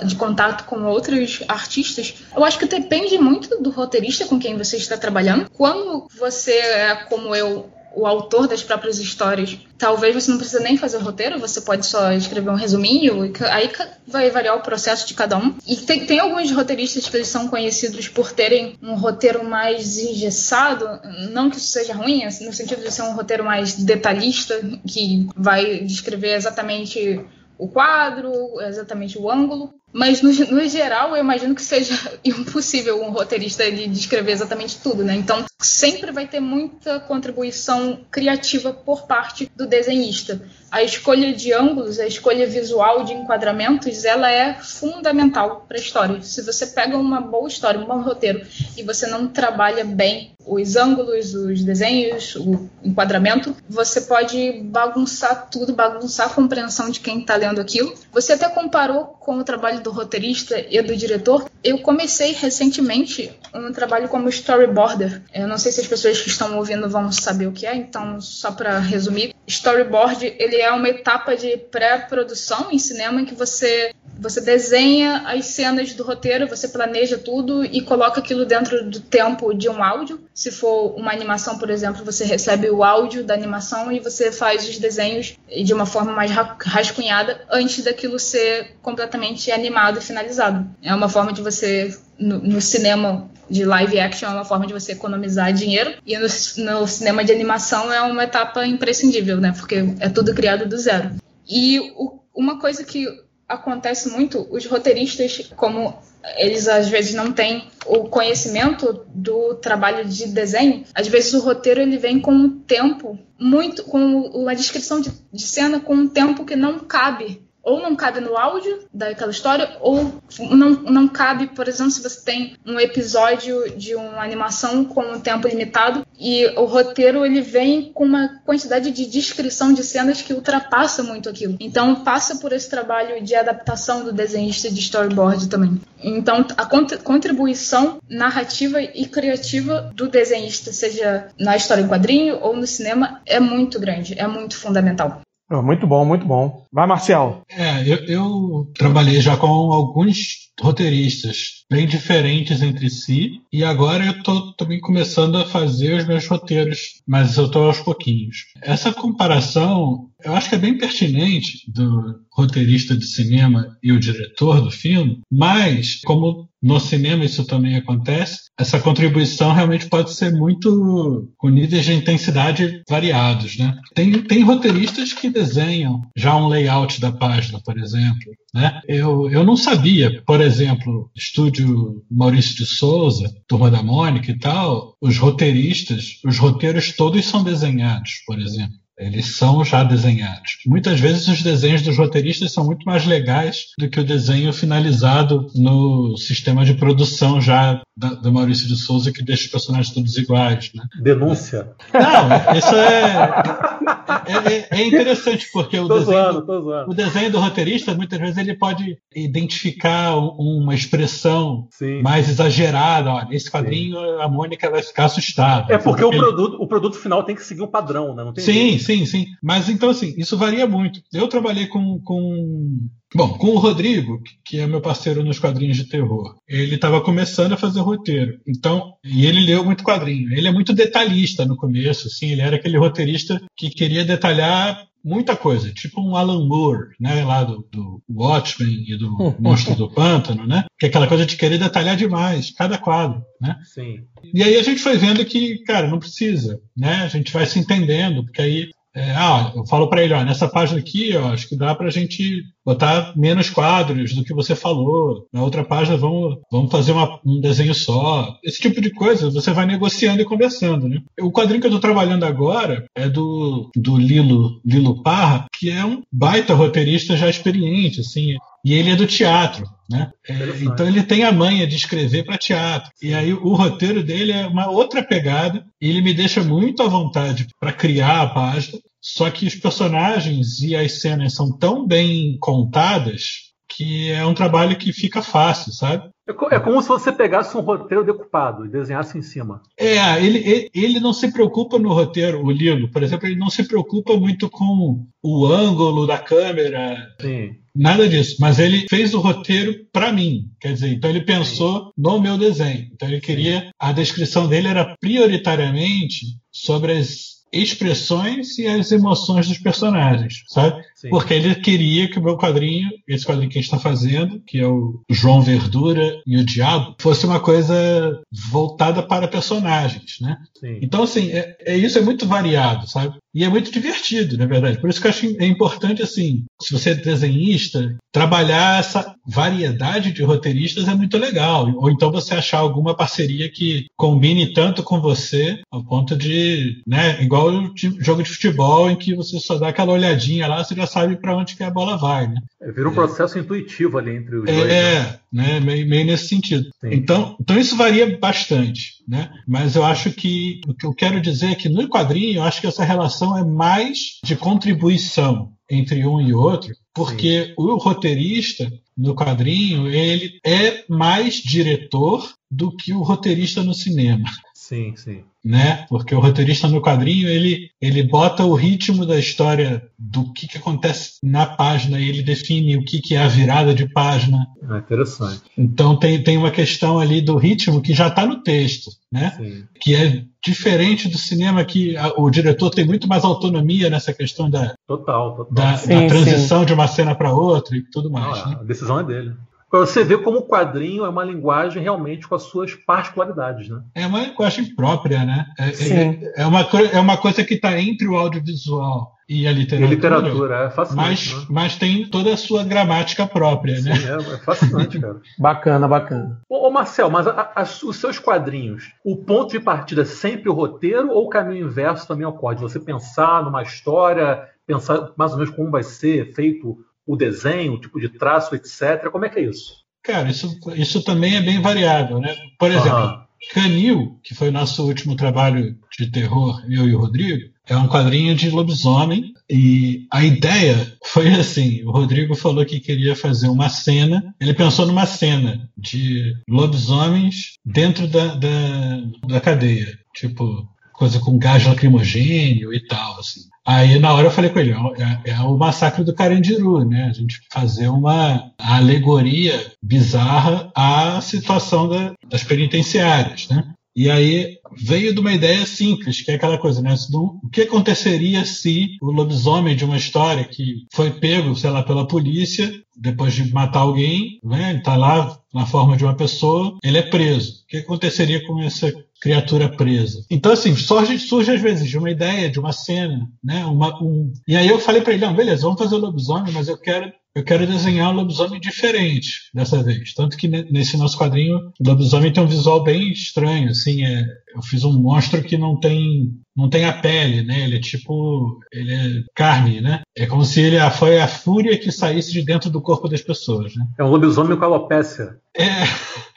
de contato com outros artistas. Eu acho que depende muito do roteirista com quem você está trabalhando. Quando você é como eu, o autor das próprias histórias, talvez você não precisa nem fazer roteiro, você pode só escrever um resuminho, aí vai variar o processo de cada um. E tem, tem alguns roteiristas que eles são conhecidos por terem um roteiro mais engessado, não que isso seja ruim, assim, no sentido de ser um roteiro mais detalhista, que vai descrever exatamente o quadro, exatamente o ângulo. Mas, no, no, geral, eu imagino que seja impossível um roteirista descrever exatamente tudo, né? Então, sempre vai ter muita contribuição criativa por parte do desenhista. A escolha de ângulos, a escolha visual de enquadramentos, ela é fundamental para a história. Se você pega uma boa história, um bom roteiro, e você não trabalha bem os ângulos, os desenhos, o enquadramento, você pode bagunçar tudo, bagunçar a compreensão de quem está lendo aquilo. Você até comparou com o trabalho do roteirista e do diretor, eu comecei recentemente um trabalho como storyboarder. Eu não sei se as pessoas que estão ouvindo vão saber o que é, então só para resumir, storyboard ele é uma etapa de pré-produção em cinema em que você você desenha as cenas do roteiro, você planeja tudo e coloca aquilo dentro do tempo de um áudio. Se for uma animação, por exemplo, você recebe o áudio da animação e você faz os desenhos de uma forma mais rascunhada antes daquilo ser completamente animado e finalizado. É uma forma de você no, no, cinema de live action é uma forma de você economizar dinheiro e no, no, cinema de animação é uma etapa imprescindível, né? Porque é tudo criado do zero. E o, uma coisa que acontece muito, os roteiristas, como eles às vezes não têm o conhecimento do trabalho de desenho, às vezes o roteiro ele vem com um tempo muito, com uma descrição de, de cena com um tempo que não cabe ou não cabe no áudio daquela história, ou não, não cabe, por exemplo, se você tem um episódio de uma animação com um tempo limitado e o roteiro ele vem com uma quantidade de descrição de cenas que ultrapassa muito aquilo. Então passa por esse trabalho de adaptação do desenhista de storyboard também. Então a contribuição narrativa e criativa do desenhista, seja na história em quadrinho ou no cinema, é muito grande, é muito fundamental. Muito bom, muito bom. Vai, Marcel. É, eu, eu trabalhei já com alguns roteiristas bem diferentes entre si, e agora eu estou também começando a fazer os meus roteiros, mas eu estou aos pouquinhos. Essa comparação eu acho que é bem pertinente do roteirista de cinema e o diretor do filme, mas como no cinema isso também acontece, essa contribuição realmente pode ser muito com níveis de intensidade variados, né? Tem, tem roteiristas que desenham já um layout da página, por exemplo, né? Eu, eu não sabia, por exemplo, estúdio Maurício de Souza, Turma da Mônica e tal, os roteiristas, os roteiros todos são desenhados, por exemplo. Eles são já desenhados. Muitas vezes os desenhos dos roteiristas são muito mais legais do que o desenho finalizado no sistema de produção já do Maurício de Souza, que deixa os personagens todos iguais. Né? Denúncia. Não, isso é, é, é, interessante, porque o desenho, zoando, o desenho do roteirista, muitas vezes, ele pode identificar uma expressão Sim. mais exagerada. Olha, esse quadrinho, Sim. a Mônica vai ficar assustada. É porque, porque o, produto, o produto final tem que seguir um padrão, né? Não tem Sim, jeito. sim, sim. Mas então, assim, isso varia muito. Eu trabalhei com, com Bom, com o Rodrigo, que é meu parceiro nos quadrinhos de terror, ele estava começando a fazer roteiro. Então, e ele leu muito quadrinho. Ele é muito detalhista no começo, assim, ele era aquele roteirista que queria detalhar muita coisa, tipo um Alan Moore, né, lá do, do Watchmen e do Monstro do Pântano, né? Que é aquela coisa de querer detalhar demais cada quadro, né? Sim. E aí a gente foi vendo que, cara, não precisa, né? A gente vai se entendendo, porque aí é, ah, eu falo para ele, ó, nessa página aqui, ó, acho que dá para a gente botar menos quadros do que você falou. Na outra página, vamos, vamos fazer uma, um desenho só. Esse tipo de coisa, você vai negociando e conversando, né? O quadrinho que eu estou trabalhando agora é do, do Lilo, Lilo Parra, que é um baita roteirista já experiente, assim. E ele é do teatro, né? É, então ele tem a manha de escrever para teatro. E aí o roteiro dele é uma outra pegada. E ele me deixa muito à vontade para criar a página. Só que os personagens e as cenas são tão bem contadas que é um trabalho que fica fácil, sabe? É, é como se você pegasse um roteiro decupado e desenhasse em cima. É, ele, ele não se preocupa no roteiro, o Lilo, por exemplo, ele não se preocupa muito com o ângulo da câmera. Sim. Nada disso, mas ele fez o roteiro para mim, quer dizer, então ele pensou no meu desenho. Então ele queria, a descrição dele era prioritariamente sobre as expressões e as emoções dos personagens, sabe? Sim. Porque ele queria que o meu quadrinho, esse quadrinho que a gente está fazendo, que é o João Verdura e o Diabo, fosse uma coisa voltada para personagens, né? Sim. Então, assim, é, é, isso é muito variado, sabe? E é muito divertido, na verdade. Por isso que eu acho é importante, assim, se você é desenhista, trabalhar essa variedade de roteiristas é muito legal. Ou então você achar alguma parceria que combine tanto com você, ao ponto de, né, igual o jogo de futebol em que você só dá aquela olhadinha lá, você já sabe para onde que a bola vai, né? É, vira um processo é. intuitivo ali entre os é, dois. É, né? meio, meio nesse sentido. Então, então isso varia bastante, né? Mas eu acho que o que eu quero dizer é que no quadrinho eu acho que essa relação é mais de contribuição entre um e outro, porque Sim. o roteirista no quadrinho ele é mais diretor do que o roteirista no cinema. Sim, sim né? Porque o roteirista no quadrinho ele, ele bota o ritmo da história do que, que acontece na página e ele define o que, que é a virada de página. É interessante. Então tem, tem uma questão ali do ritmo que já está no texto, né? Sim. Que é diferente do cinema que a, o diretor tem muito mais autonomia nessa questão da total, total. Da, sim, da transição sim. de uma cena para outra e tudo mais. Não, né? A decisão é dele para você ver como o quadrinho é uma linguagem realmente com as suas particularidades, né? É uma linguagem própria, né? É, é, é uma, é uma coisa que está entre o audiovisual e a literatura. E a literatura, é fascinante. Mas, né? mas tem toda a sua gramática própria, Sim, né? É, é fascinante, cara. bacana, bacana. Ô, ô Marcel, mas a, a, os seus quadrinhos, o ponto de partida é sempre o roteiro ou o caminho inverso também ocorre? Você pensar numa história, pensar mais ou menos como vai ser feito o desenho, o tipo de traço, etc. Como é que é isso? Cara, isso, isso também é bem variável, né? Por exemplo, uhum. Canil, que foi o nosso último trabalho de terror, eu e o Rodrigo, é um quadrinho de lobisomem e a ideia foi assim: o Rodrigo falou que queria fazer uma cena, ele pensou numa cena de lobisomens dentro da, da, da cadeia. Tipo, coisa com gás lacrimogênio e tal, assim. Aí na hora eu falei com ele, é, é, o massacre do Carandiru, né? A gente fazer uma alegoria bizarra à situação da, das penitenciárias, né? E aí veio de uma ideia simples, que é aquela coisa, né? O que aconteceria se o lobisomem de uma história que foi pego, sei lá, pela polícia, depois de matar alguém, né? Ele está lá na forma de uma pessoa, ele é preso. O que aconteceria com essa criatura presa? Então, assim, surge, surge às vezes de uma ideia, de uma cena, né? Uma, um... E aí eu falei para ele, não, beleza, vamos fazer o lobisomem, mas eu quero eu quero desenhar um lobisomem diferente dessa vez. Tanto que nesse nosso quadrinho, o lobisomem tem um visual bem estranho, assim, é, eu fiz um monstro que não tem não tem a pele, né? Ele é tipo, ele é carne, né? É como se ele foi a fúria que saísse de dentro do corpo das pessoas, né? É um lobisomem com alopecia. É,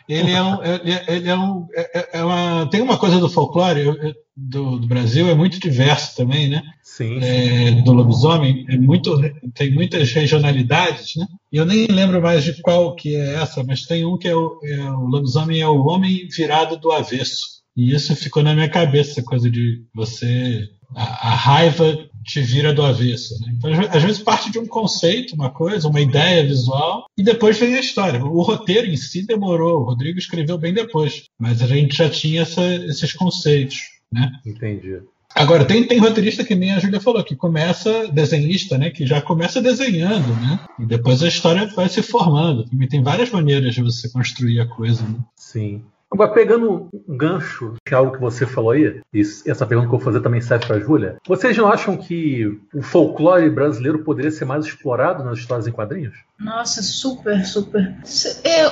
ele é um, ele, ele é um, é, é, é uma, tem uma coisa do folclore do, do, Brasil é muito diverso também, né? Sim. É, do lobisomem é muito, tem muitas regionalidades, né? E eu nem lembro mais de qual que é essa, mas tem um que é o, é o lobisomem é o homem virado do avesso. E isso ficou na minha cabeça, coisa de você. A, a raiva te vira do avesso. Né? Então, às vezes parte de um conceito, uma coisa, uma ideia visual, e depois vem a história. O roteiro em si demorou, o Rodrigo escreveu bem depois, mas a gente já tinha essa, esses conceitos. Né? Entendi. Agora, tem, tem roteirista que nem a Júlia falou, que começa, desenhista, né? Que já começa desenhando, né? E depois a história vai se formando. E tem várias maneiras de você construir a coisa, né? Sim. Agora, pegando um gancho de algo que você falou aí, e essa pergunta que eu vou fazer também serve para a Júlia, vocês não acham que o folclore brasileiro poderia ser mais explorado nas histórias em quadrinhos? Nossa, super, super.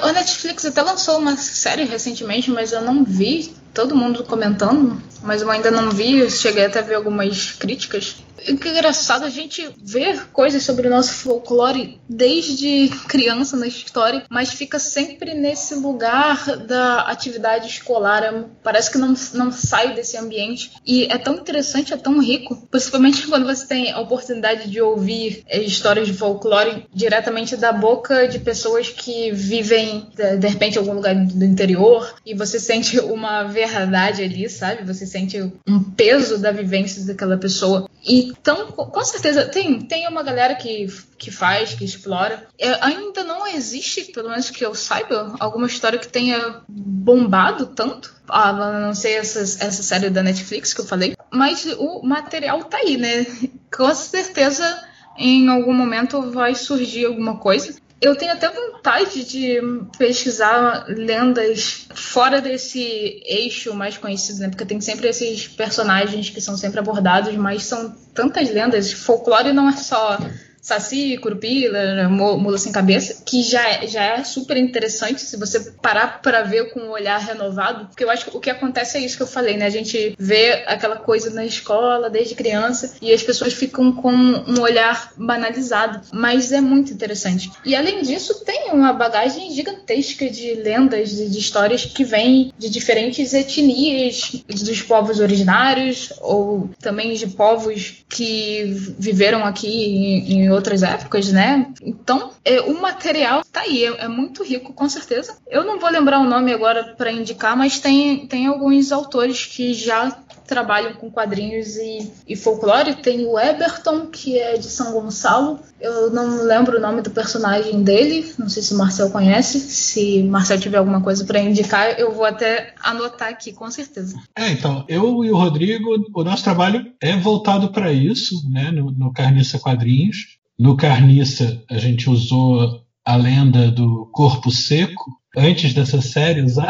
A Netflix até lançou uma série recentemente, mas eu não vi todo mundo comentando, mas eu ainda não vi, cheguei até a ver algumas críticas. E que engraçado a gente ver coisas sobre o nosso folclore desde criança na história, mas fica sempre nesse lugar da atividade escolar. É, parece que não, não sai desse ambiente. E é tão interessante, é tão rico, principalmente quando você tem a oportunidade de ouvir é, histórias de folclore diretamente da boca de pessoas que vivem, de repente, em algum lugar do interior, e você sente uma verdade ali, sabe? Você sente um peso da vivência daquela pessoa. Então, com certeza, tem, tem uma galera que, que faz, que explora. É, ainda não existe, pelo menos que eu saiba, alguma história que tenha bombado tanto. A não sei essa, essa série da Netflix que eu falei. Mas o material tá aí, né? Com certeza em algum momento vai surgir alguma coisa. Eu tenho até vontade de pesquisar lendas fora desse eixo mais conhecido, né? Porque tem sempre esses personagens que são sempre abordados, mas são tantas lendas. Folclore não é só Saci, Curupira, Mula Sem Cabeça, que já é, já é super interessante se você parar para ver com um olhar renovado. Porque eu acho que o que acontece é isso que eu falei, né? A gente vê aquela coisa na escola desde criança e as pessoas ficam com um olhar banalizado. Mas é muito interessante. E além disso, tem uma bagagem gigantesca de lendas, de, de histórias que vêm de diferentes etnias dos povos originários ou também de povos que viveram aqui em, em outras épocas, né? Então, é, o material tá aí, é, é, muito rico, com certeza. Eu não vou lembrar o nome agora para indicar, mas tem, tem alguns autores que já trabalham com quadrinhos e, e folclore. Tem o Eberton, que é de São Gonçalo. Eu não lembro o nome do personagem dele. Não sei se o Marcel conhece. Se o Marcel tiver alguma coisa para indicar, eu vou até anotar aqui, com certeza. É, então, eu e o Rodrigo, o nosso trabalho é voltado para isso, né, no, no Carniça Quadrinhos. No Carniça, a gente usou a lenda do corpo seco, antes dessa série usar,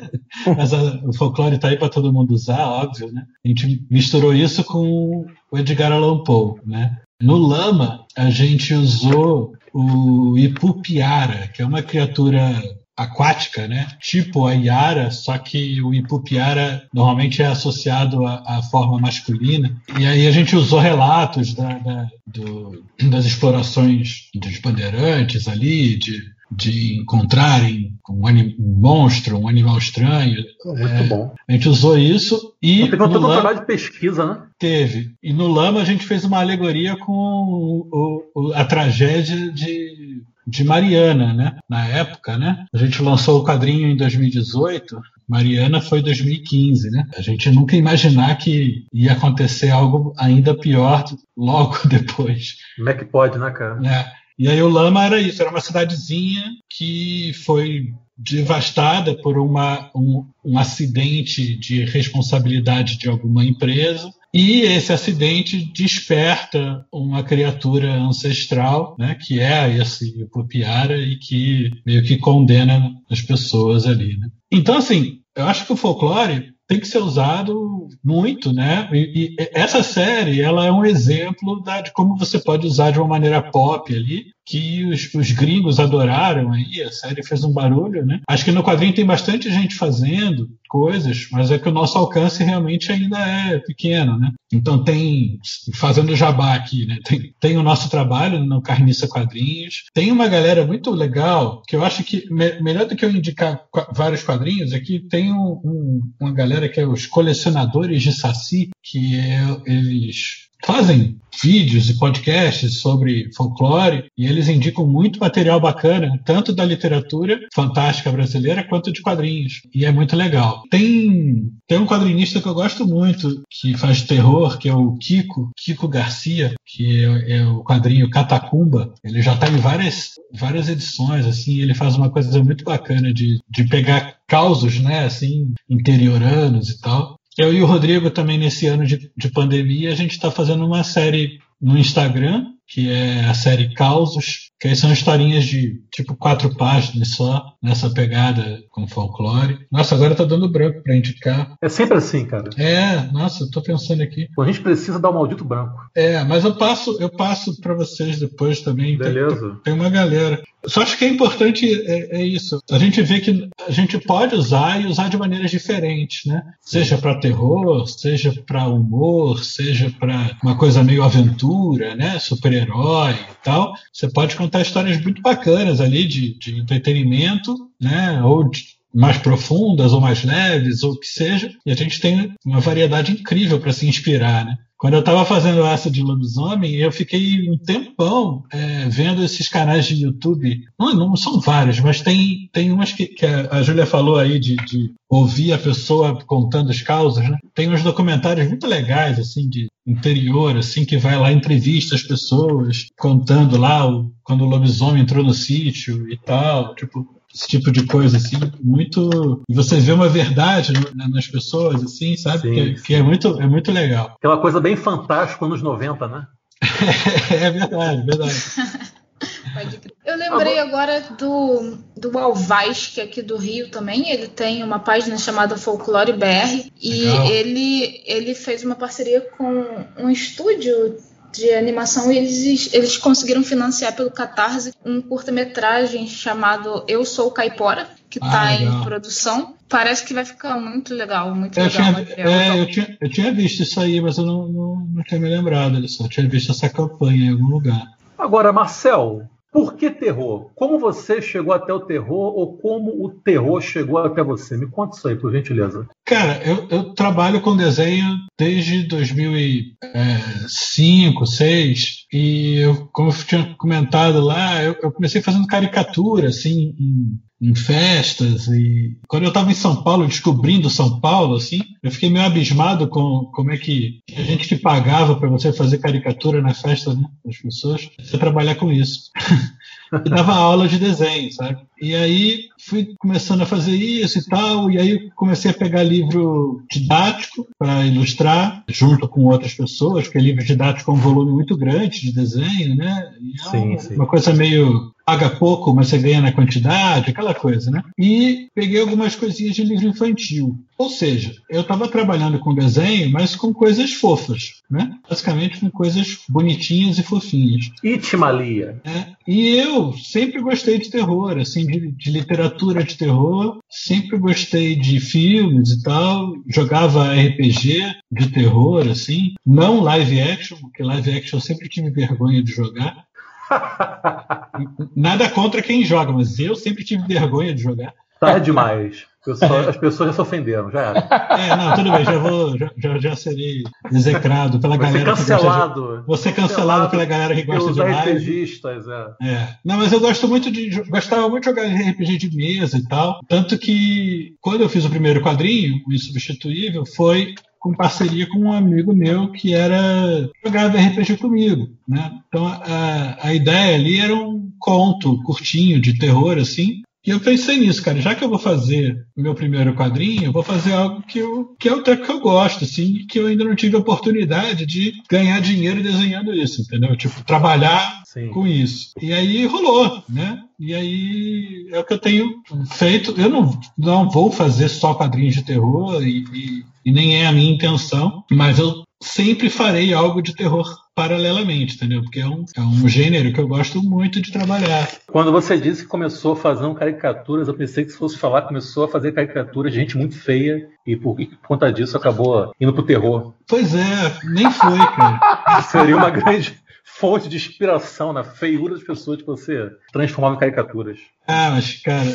mas a, o folclore está aí para todo mundo usar, óbvio, né? A gente misturou isso com o Edgar Allan Poe, né? No Lama, a gente usou o Ipupiara, que é uma criatura aquática, né? Tipo a Iara, só que o Ipupiara normalmente é associado à, à, forma masculina. E aí a gente usou relatos da, da, do, das explorações dos bandeirantes ali, de, de encontrarem um, anim, um monstro, um animal estranho. Muito é, bom. A gente usou isso e. Teve todo um trabalho de pesquisa, né? Teve. E no Lama a gente fez uma alegoria com o, o, a tragédia de de Mariana, né? Na época, né? A gente lançou o quadrinho em 2018 Mariana foi 2015, né? A gente nunca imaginar que ia acontecer algo ainda pior logo depois. Como é que pode, né, cara? É. E aí o Lama era isso, era uma cidadezinha que foi devastada por uma, um, um acidente de responsabilidade de alguma empresa e esse acidente desperta uma criatura ancestral, né, que é esse Pupiara e que meio que condena as pessoas ali. Né? Então, assim, eu acho que o folclore tem que ser usado muito, né? E, e, essa série, ela é um exemplo da, de como você pode usar de uma maneira pop ali, que os, os, gringos adoraram aí, a série fez um barulho, né? Acho que no quadrinho tem bastante gente fazendo coisas, mas é que o nosso alcance realmente ainda é pequeno, né? Então tem, fazendo jabá aqui, né? Tem, tem o nosso trabalho no Carniça Quadrinhos, tem uma galera muito legal, que eu acho que me, melhor do que eu indicar vários quadrinhos, aqui tem um, um, uma galera que é os colecionadores de Saci, que é, eles fazem vídeos e podcasts sobre folclore e eles indicam muito material bacana, tanto da literatura fantástica brasileira quanto de quadrinhos. E é muito legal. Tem, tem um quadrinista que eu gosto muito, que faz terror, que é o Kiko, Kiko Garcia, que é, é o quadrinho Catacumba. Ele já está em várias, várias edições, assim, ele faz uma coisa muito bacana de, de pegar causos, né, assim, interioranos e tal, eu e o Rodrigo também nesse ano de, de pandemia, a gente está fazendo uma série no Instagram que é a série Causos, que aí são historinhas de tipo quatro páginas só, nessa pegada com folclore. Nossa, agora tá dando branco para indicar. É sempre assim, cara. É, nossa, eu tô pensando aqui. a gente precisa dar o um maldito branco. É, mas eu passo, eu passo para vocês depois também. Beleza. Tem, tem, uma galera. Só acho que é importante é, é, isso. A gente vê que a gente pode usar e usar de maneiras diferentes, né? Seja para terror, seja para humor, seja para uma coisa meio aventura, né? Super herói e tal, você pode contar histórias muito bacanas ali de, de entretenimento, né? Ou de, mais profundas ou mais leves, ou o que seja, e a gente tem uma variedade incrível para se inspirar, né? Quando eu estava fazendo essa de lobisomem, eu fiquei um tempão é, vendo esses canais de YouTube. Não, não são vários, mas tem, tem umas que, que a, Júlia falou aí de, de, ouvir a pessoa contando as causas, né? Tem uns documentários muito legais, assim, de interior, assim, que vai lá entrevista as pessoas, contando lá o, quando o lobisomem entrou no sítio e tal. Tipo, esse tipo de coisa, assim, muito. E você vê uma verdade no, nas pessoas, assim, sabe? Sim, que, que, é, muito, é muito legal. Aquela coisa bem fantástica nos 90, né? é verdade, verdade. Eu lembrei agora do, do Alvaz, que é aqui do Rio também. Ele tem uma página chamada Folclore BR. E ele, ele fez uma parceria com um estúdio de animação e eles, eles conseguiram financiar pelo Catarse um curta-metragem chamado Eu Sou Caipora, que está ah, em produção. Parece que vai ficar muito legal, muito eu legal. Tinha, é, eu, tinha, eu tinha visto isso aí, mas eu não, não, não tinha me lembrado. Eu só tinha visto essa campanha em algum lugar. Agora, Marcel, por que terror? Como você chegou até o terror ou como o terror chegou até você? Me conta isso aí, por gentileza. Cara, eu, eu trabalho com desenho desde 2005, 2006 e eu, como eu tinha comentado lá, eu, eu comecei fazendo caricatura, assim, em, em festas e quando eu estava em São Paulo descobrindo São Paulo assim eu fiquei meio abismado com como é que a gente que pagava para você fazer caricatura na festa né, das pessoas você trabalhar com isso e dava aula de desenho sabe e aí fui começando a fazer isso e tal, e aí comecei a pegar livro didático para ilustrar, junto com outras pessoas, porque livro didático é um volume muito grande de desenho, né? É sim, uma, sim. uma coisa meio paga pouco, mas você ganha na quantidade, aquela coisa, né? E peguei algumas coisinhas de livro infantil. Ou seja, eu estava trabalhando com desenho, mas com coisas fofas, né? Basicamente com coisas bonitinhas e fofinhas. Itimalia. É, e eu sempre gostei de terror, assim, de, de, literatura de terror, sempre gostei de filmes e tal, jogava RPG de terror, assim, não live action, porque live action eu sempre tive vergonha de jogar. Nada contra quem joga, mas eu sempre tive vergonha de jogar. Tá demais. Pessoa, as pessoas já se ofenderam, já era. É, não, tudo bem, já vou, já, já, já serei execrado pela Vai ser galera cancelado. que gosta de, Vou ser cancelado pela galera que gosta de live. É. É. Não, mas eu gosto muito de. Gostava muito de jogar RPG de mesa e tal. Tanto que quando eu fiz o primeiro quadrinho, o Insubstituível, foi com parceria com um amigo meu que era jogava RPG comigo, né? Então a, a ideia ali era um conto curtinho de terror assim. E eu pensei nisso, cara. Já que eu vou fazer o meu primeiro quadrinho, eu vou fazer algo que, eu, que é o que eu gosto, assim, que eu ainda não tive a oportunidade de ganhar dinheiro desenhando isso, entendeu? Tipo, trabalhar Sim. com isso. E aí rolou, né? E aí é o que eu tenho feito. Eu não, não vou fazer só quadrinhos de terror e, e, e nem é a minha intenção, mas eu sempre farei algo de terror paralelamente, entendeu? Porque é um, é um gênero que eu gosto muito de trabalhar. Quando você disse que começou fazendo caricaturas, eu pensei que se fosse falar começou a fazer caricaturas de gente muito feia e por, e por conta disso acabou indo pro terror. Pois é, nem foi, cara. Seria uma grande fonte de inspiração na feiura das pessoas que você transformava em caricaturas. Ah, mas, cara,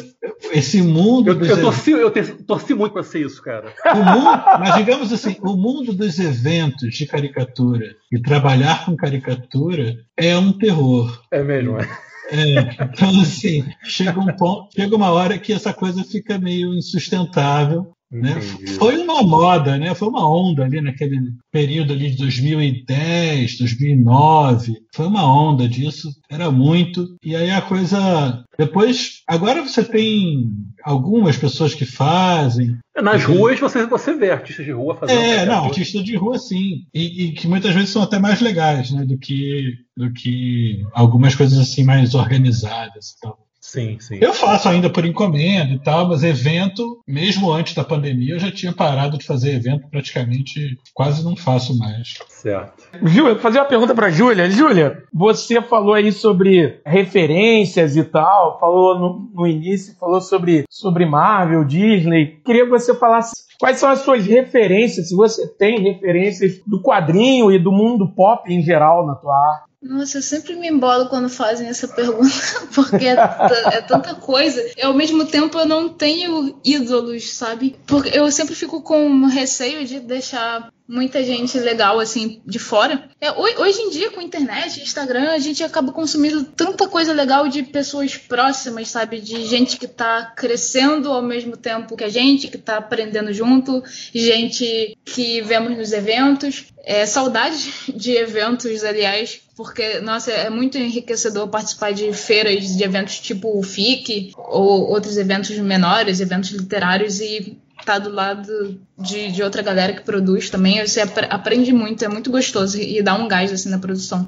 esse mundo. Eu, dos eu torci, eu torci muito pra ser isso, cara. mundo, mas digamos assim, o mundo dos eventos de caricatura e trabalhar com caricatura é um terror. É mesmo, é. É, então, assim, chega, um ponto, chega uma hora que essa coisa fica meio insustentável. Né? Foi uma moda, né? foi uma onda ali naquele período ali de 2010, 2009. Foi uma onda disso, era muito. E aí a coisa. Depois, agora você tem algumas pessoas que fazem, Nas ruas você, você vê artistas de rua fazendo. é, não, caricatura. artista de rua sim. E, e que muitas vezes são até mais legais, né? Do que, do que algumas coisas assim mais organizadas e tal. Sim, sim. Eu faço ainda por encomenda e tal, mas evento, mesmo antes da pandemia, eu já tinha parado de fazer evento praticamente, quase não faço mais. Certo. Júlia, vou fazer uma pergunta pra Júlia. Júlia, você falou aí sobre referências e tal, falou no, no início, falou sobre, sobre Marvel, Disney. Queria que você falasse quais são as suas referências, se você tem referências do quadrinho e do mundo pop em geral na tua arte. Nossa, eu sempre me embolo quando fazem essa pergunta, porque é, é tanta coisa. E ao mesmo tempo eu não tenho ídolos, sabe? Porque eu sempre fico com receio de deixar muita gente legal assim de fora. É, ho- hoje em dia, com internet, Instagram, a gente acaba consumindo tanta coisa legal de pessoas próximas, sabe? De gente que tá crescendo ao mesmo tempo que a gente, que tá aprendendo junto, gente que vemos nos eventos. É, saudade de eventos, aliás, porque, nossa, é muito enriquecedor participar de feiras, de eventos tipo o FIC, ou outros eventos menores, eventos literários, e estar do lado de, de outra galera que produz também. Você apre- aprende muito, é muito gostoso e dá um gás assim na produção.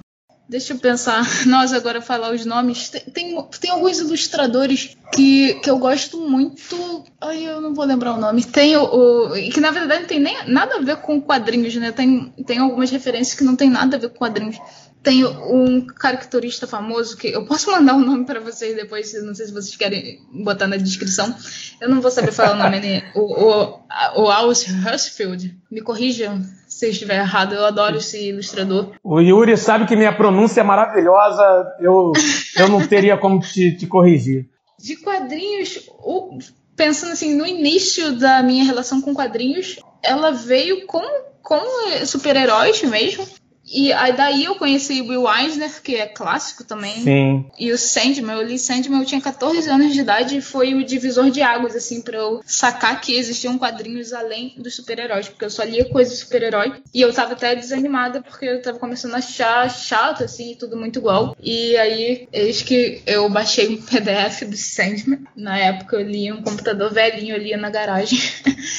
Deixa eu pensar. Nossa, agora falar os nomes. Tem, tem, tem alguns ilustradores que, que eu gosto muito. Ai, eu não vou lembrar o nome. Tem o. o- que na verdade não tem nem nada a ver com quadrinhos, né? Tem, tem algumas referências que não tem nada a ver com quadrinhos. Tem um caricaturista famoso que eu posso mandar o nome pra vocês depois, não sei se vocês querem botar na descrição. Eu não vou saber falar o nome dele. O, o, o Alice Husfield. Me corrijam se eu estiver errado. Eu adoro esse ilustrador. O Yuri sabe que minha pronúncia é maravilhosa, eu, eu não teria como te, te corrigir. De quadrinhos, o- pensando assim, no início da minha relação com quadrinhos, ela veio com, com super-heróis mesmo. E aí daí eu conheci o Will Eisner, que é clássico também. Sim. E o Sandman, eu li Sandman, eu tinha 14 anos de idade e foi o divisor de águas, assim, pra eu sacar que existiam quadrinhos além dos super-heróis, porque eu só lia coisas super-herói. E eu tava até desanimada, porque eu tava começando a achar chato, assim, e tudo muito igual. E aí, eis que eu baixei um PDF do Sandman. Na época eu lia um computador velhinho, eu lia na garagem.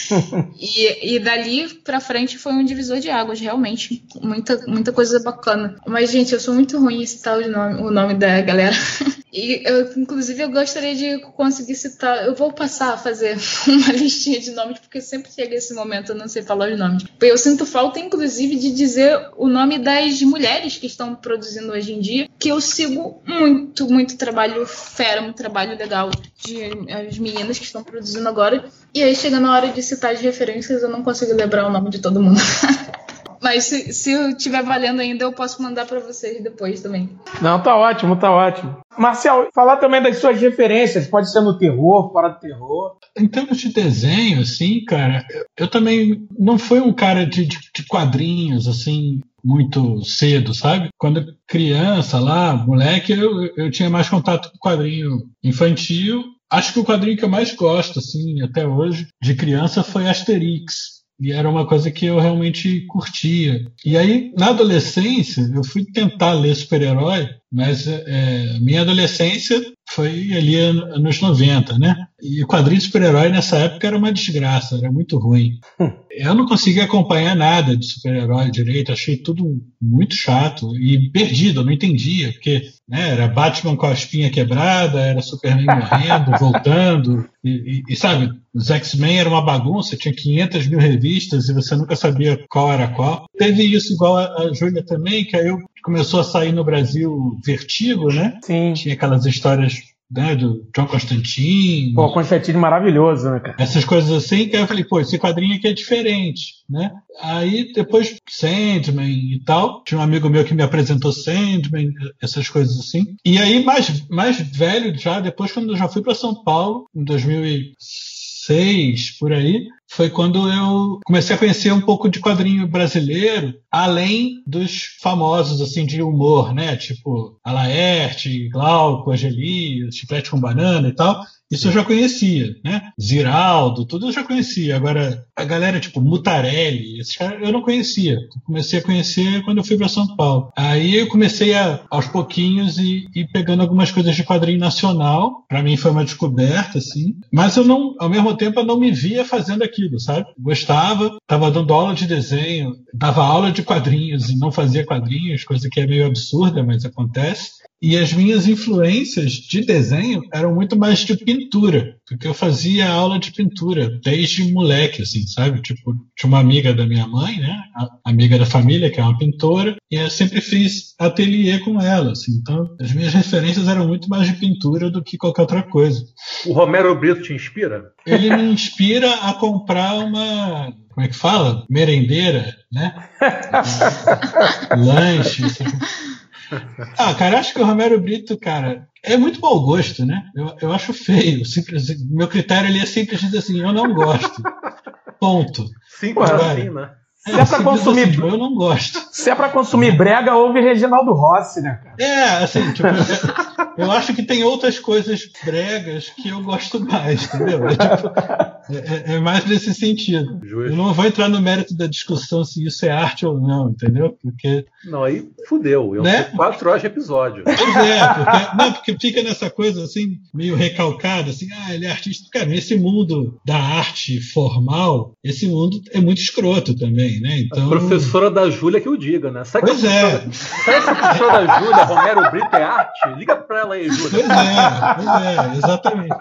e, e dali pra frente foi um divisor de águas, realmente. Muita, muita coisa bacana. Mas, gente, eu sou muito ruim em citar o nome, o nome da galera. E eu, inclusive, eu gostaria de conseguir citar. Eu vou passar a fazer uma listinha de nomes, porque sempre chega esse momento, eu não sei falar os nomes. Eu sinto falta, inclusive, de dizer o nome das mulheres que estão produzindo hoje em dia, que eu sigo muito, muito trabalho fera, muito trabalho legal de as meninas que estão produzindo agora. E aí, chega na hora de citar as referências, eu não consigo lembrar o nome de todo mundo. Mas se, se eu tiver valendo ainda, eu posso mandar para vocês depois também. Não, tá ótimo, tá ótimo. Marcel, falar também das suas referências, pode ser no terror, fora do terror. Em termos de desenho, assim, cara, eu também não fui um cara de, de, de quadrinhos, assim, muito cedo, sabe? Quando criança lá, moleque, eu, eu tinha mais contato com quadrinho infantil. Acho que o quadrinho que eu mais gosto, assim, até hoje, de criança foi Asterix. E era uma coisa que eu realmente curtia. E aí, na adolescência, eu fui tentar ler super-herói, mas é, minha adolescência foi ali anos 90, né? E o quadrinho de super-herói nessa época era uma desgraça, era muito ruim. Eu não conseguia acompanhar nada de super-herói direito, achei tudo muito chato e perdido, eu não entendia, porque né, era Batman com a espinha quebrada, era Superman morrendo, voltando, e, e, e sabe, os X-Men era uma bagunça, tinha 500 mil revistas e você nunca sabia qual era qual. Teve isso igual a, a Júlia também, que aí eu começou a sair no Brasil Vertigo, né? Sim. Tinha aquelas histórias né, do John Constantine. Pô, Constantine maravilhoso, né, cara? Essas coisas assim, que aí eu falei, pô, esse quadrinho aqui é diferente, né? Aí depois Sandman e tal, tinha um amigo meu que me apresentou Sandman, essas coisas assim. E aí mais, mais velho já, depois quando eu já fui para São Paulo, em 2006, por aí, foi quando eu comecei a conhecer um pouco de quadrinho brasileiro, além dos famosos assim de humor, né? Tipo Alaerte, Glauco, Angeli, Chiclete com Banana e tal. Isso eu já conhecia, né? Ziraldo, tudo eu já conhecia. Agora, a galera tipo Mutarelli, esses caras eu não conhecia. comecei a conhecer quando eu fui para São Paulo. Aí eu comecei a, aos pouquinhos e, e pegando algumas coisas de quadrinho nacional. Para mim foi uma descoberta, assim. Mas eu não, ao mesmo tempo, eu não me via fazendo aquilo, sabe? Gostava, estava dando aula de desenho, dava aula de quadrinhos e não fazia quadrinhos, coisa que é meio absurda, mas acontece. E as minhas influências de desenho eram muito mais de pintura, porque eu fazia aula de pintura desde moleque, assim, sabe? Tipo, tinha uma amiga da minha mãe, né? A amiga da família, que é uma pintora, e eu sempre fiz ateliê com ela, assim. Então, as minhas referências eram muito mais de pintura do que qualquer outra coisa. O Romero Brito te inspira? Ele me inspira a comprar uma como é que fala? Merendeira, né? Lanche. Ah, cara, acho que o Romero Brito, cara, é muito mau gosto, né? Eu, eu acho feio. Simples, meu critério ali é simples dizer assim, eu não gosto. Ponto. Simples assim, né? Se é, é pra consumir. Eu não gosto. Se é pra consumir brega, ouve Reginaldo Rossi, né, cara? É, assim, tipo, eu acho que tem outras coisas bregas que eu gosto mais, entendeu? É, tipo, é, é mais nesse sentido. Justo. Eu não vou entrar no mérito da discussão se isso é arte ou não, entendeu? Porque. Não, aí fudeu. Eu né? quatro horas de episódio. Pois é, porque, não, porque fica nessa coisa assim, meio recalcada, assim, ah, ele é artista. Cara, nesse mundo da arte formal, esse mundo é muito escroto também né? Então... A professora da Júlia que o diga, né? Sabe pois é. Sabe se a professora da Júlia, Romero Brito, é arte? Liga pra ela aí, Júlia. Pois é, pois é, exatamente.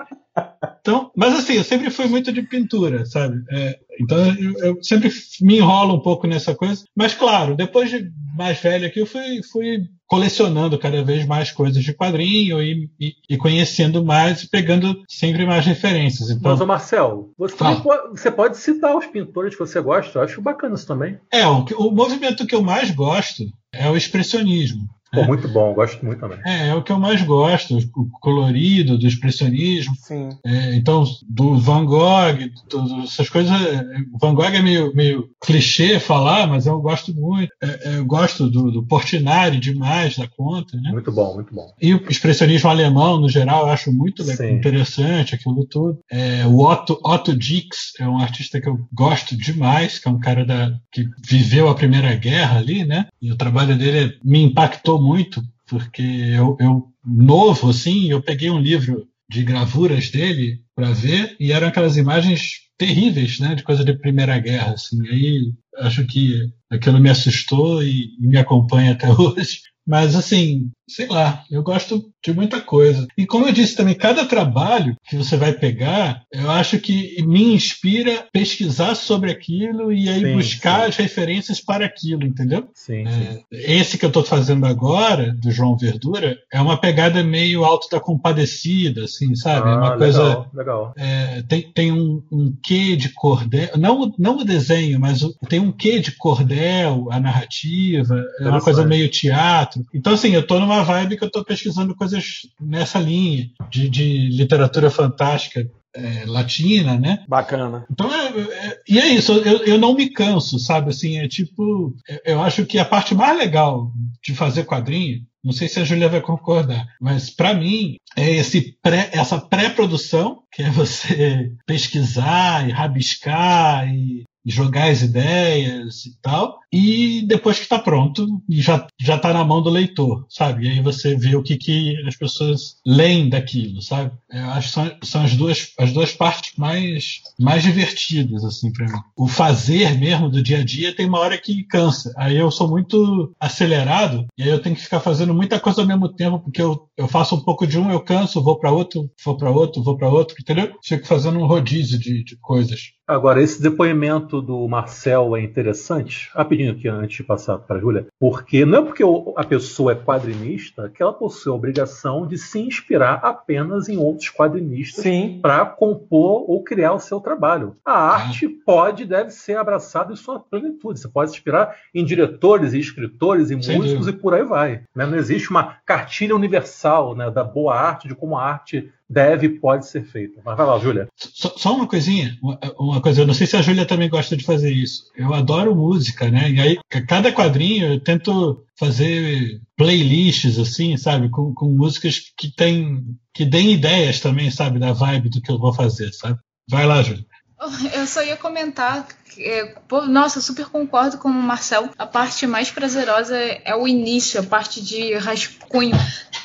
Então, mas assim, eu sempre fui muito de pintura, sabe? É, então eu, eu, sempre me enrolo um pouco nessa coisa. Mas claro, depois de mais velho aqui, eu fui, fui colecionando cada vez mais coisas de quadrinho e, e, e conhecendo mais e pegando sempre mais referências. Então, Mas, Marcel, você, pode, você pode citar os pintores que você gosta, eu acho bacana isso também. É, o, o movimento que eu mais gosto é o expressionismo. Pô, muito bom, gosto muito também. É, é o que eu mais gosto, o colorido, do expressionismo. Sim. É, então, do Van Gogh, do, essas coisas. É, Van Gogh é meio, meio clichê falar, mas eu gosto muito. É, é, eu gosto do, do Portinari demais da conta, né? Muito bom, muito bom. E o expressionismo alemão, no geral, eu acho muito interessante aquilo tudo. É, o Otto, Otto Dix é um artista que eu gosto demais, que é um cara da, que viveu a Primeira Guerra ali, né? E o trabalho dele me impactou muito, porque eu, eu novo, assim, eu peguei um livro de gravuras dele para ver e eram aquelas imagens terríveis, né, de coisa de Primeira Guerra, assim. Aí acho que aquilo me assustou e, e me acompanha até hoje. Mas assim, sei lá, eu gosto de muita coisa. E como eu disse também, cada trabalho que você vai pegar, eu acho que me inspira pesquisar sobre aquilo e aí sim, buscar sim. as referências para aquilo, entendeu? Sim, é, esse que eu estou fazendo agora, do João Verdura, é uma pegada meio alto da compadecida, assim, sabe? Ah, é uma coisa. Legal. É, tem, tem um, um quê de cordel. Não, não o desenho, mas tem um quê de cordel, a narrativa, é uma coisa meio teatro. Então, assim, eu estou numa vibe que eu estou pesquisando coisas nessa linha de, de literatura fantástica é, latina, né? Bacana. Então, é, é, e é isso, eu, eu não me canso, sabe? Assim, é tipo, eu acho que a parte mais legal de fazer quadrinho, não sei se a Júlia vai concordar, mas para mim é esse pré, essa pré-produção, que é você pesquisar e rabiscar e jogar as ideias e tal, e depois que está pronto, já já está na mão do leitor, sabe? E aí você vê o que, que as pessoas leem daquilo, sabe? Eu acho que são, são as duas as duas partes mais mais divertidas assim para mim. O fazer mesmo do dia a dia tem uma hora que cansa. Aí eu sou muito acelerado e aí eu tenho que ficar fazendo muita coisa ao mesmo tempo porque eu, eu faço um pouco de um, eu canso, vou para outro, vou para outro, vou para outro, entendeu? Fico fazendo um rodízio de, de coisas. Agora, esse depoimento do Marcel é interessante, rapidinho aqui antes de passar para a Júlia, porque não é porque a pessoa é quadrinista que ela possui a obrigação de se inspirar apenas em outros quadrinistas para compor ou criar o seu trabalho. A arte pode e deve ser abraçada em sua plenitude. Você pode se inspirar em diretores e escritores e Sim, músicos e por aí vai. Né? Não existe uma cartilha universal né, da boa arte, de como a arte deve pode ser feita. Mas vai lá, Júlia. Só, só, uma coisinha, uma, uma, coisa, eu não sei se a Júlia também gosta de fazer isso. Eu adoro música, né? E aí, cada quadrinho eu tento fazer playlists, assim, sabe? Com, com músicas que tem, que deem ideias também, sabe? Da vibe do que eu vou fazer, sabe? Vai lá, Júlia. Eu só ia comentar é, nossa, super concordo com o Marcel. A parte mais prazerosa é o início, a parte de rascunho.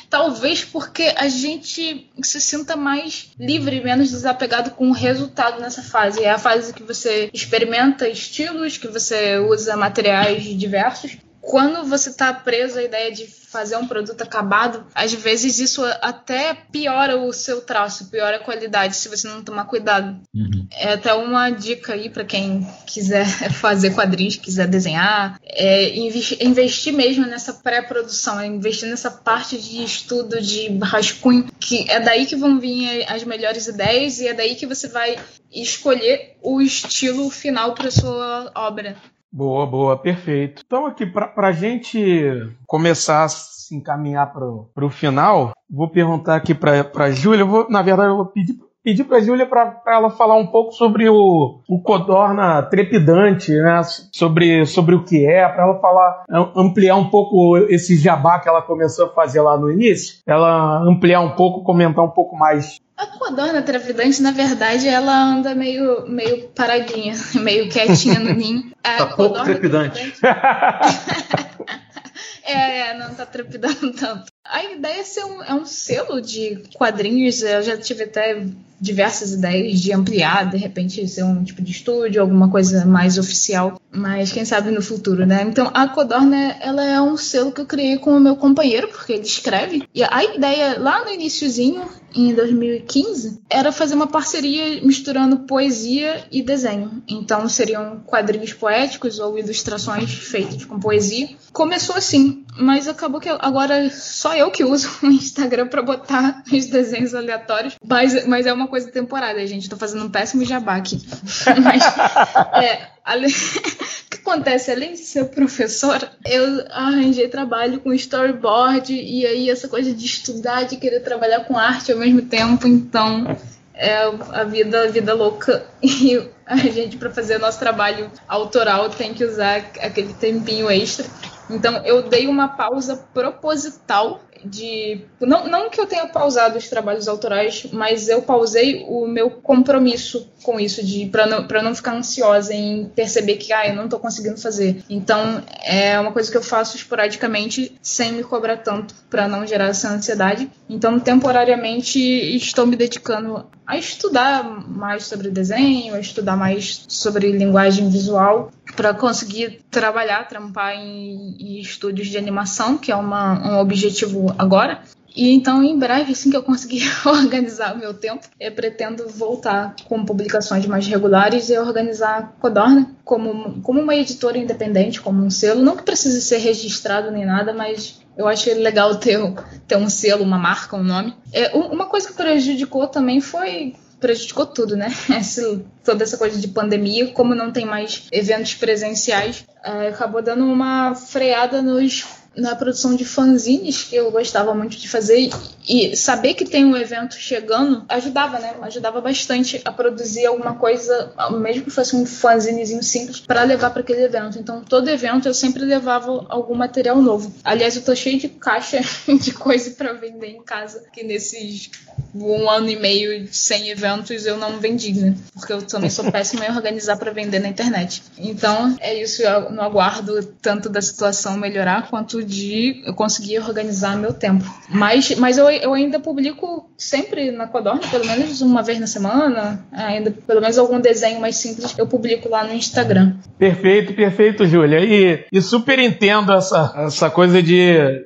Talvez porque a gente se sinta mais livre, menos desapegado com o resultado nessa fase. É a fase que você experimenta estilos, que você usa materiais diversos quando você está preso à ideia de fazer um produto acabado, às vezes isso até piora o seu traço, piora a qualidade se você não tomar cuidado. Uhum. É até uma dica aí para quem quiser fazer quadrinhos, quiser desenhar, é investir mesmo nessa pré-produção, é investir nessa parte de estudo de rascunho, que é daí que vão vir as melhores ideias e é daí que você vai escolher o estilo final para sua obra. Boa, boa, perfeito. Então, aqui, para a gente começar a se encaminhar para o final, vou perguntar aqui para a Júlia. Na verdade, eu vou pedir pedir para a Júlia para ela falar um pouco sobre o, o Codorna trepidante, né? sobre, sobre o que é, para ela falar, ampliar um pouco esse jabá que ela começou a fazer lá no início, ela ampliar um pouco, comentar um pouco mais a codorna trepidante, na verdade, ela anda meio, meio paradinha, meio quietinha no ninho. A tá pouco trepidante. é, é, não tá trepidando tanto. A ideia é ser um, é um selo de quadrinhos. Eu já tive até diversas ideias de ampliar, de repente ser um tipo de estúdio, alguma coisa mais oficial, mas quem sabe no futuro, né? Então a Codorna, ela é um selo que eu criei com o meu companheiro, porque ele escreve. E a ideia lá no iníciozinho, em 2015, era fazer uma parceria misturando poesia e desenho. Então seriam quadrinhos poéticos ou ilustrações feitas com poesia. Começou assim, mas acabou que agora só eu que uso o Instagram para botar os desenhos aleatórios, mas, mas é uma coisa temporária, gente. Tô fazendo um péssimo jabá aqui. mas, é, o que acontece? Além de ser professora, eu arranjei trabalho com storyboard e aí essa coisa de estudar, de querer trabalhar com arte ao mesmo tempo, então é a vida, a vida louca. E a gente, para fazer o nosso trabalho autoral, tem que usar aquele tempinho extra. Então, eu dei uma pausa proposital de. Não, não que eu tenha pausado os trabalhos autorais, mas eu pausei o meu compromisso com isso, de para não, não ficar ansiosa em perceber que ah, eu não estou conseguindo fazer. Então é uma coisa que eu faço esporadicamente, sem me cobrar tanto, para não gerar essa ansiedade. Então, temporariamente, estou me dedicando a estudar mais sobre desenho, a estudar mais sobre linguagem visual, para conseguir trabalhar, trampar em, em, estúdios de animação, que é uma, um objetivo agora. E então, em breve, assim que eu conseguir organizar o meu tempo, eu pretendo voltar com publicações mais regulares e organizar a Codorna como, como uma editora independente, como um selo. Não que precise ser registrado nem nada, mas eu acho legal ter, ter um selo, uma marca, um nome. É, uma coisa que prejudicou também foi prejudicou tudo, né? Toda essa coisa de pandemia, como não tem mais eventos presenciais, é, acabou dando uma freada nos na produção de fanzines, que eu gostava muito de fazer, e saber que tem um evento chegando ajudava, né? Ajudava bastante a produzir alguma coisa, mesmo que fosse um fanzinezinho simples, para levar para aquele evento. Então, todo evento eu sempre levava algum material novo. Aliás, eu tô cheio de caixa de coisa para vender em casa, que nesses um ano e meio sem eventos eu não vendi, né? Porque eu também sou péssima em organizar para vender na internet. Então, é isso, eu não aguardo tanto da situação melhorar quanto de eu conseguir organizar meu tempo. Mas, mas eu, eu ainda publico sempre na Codorna, pelo menos uma vez na semana, ainda pelo menos algum desenho mais simples eu publico lá no Instagram. Perfeito, perfeito, Júlia. E, e super entendo essa, essa coisa de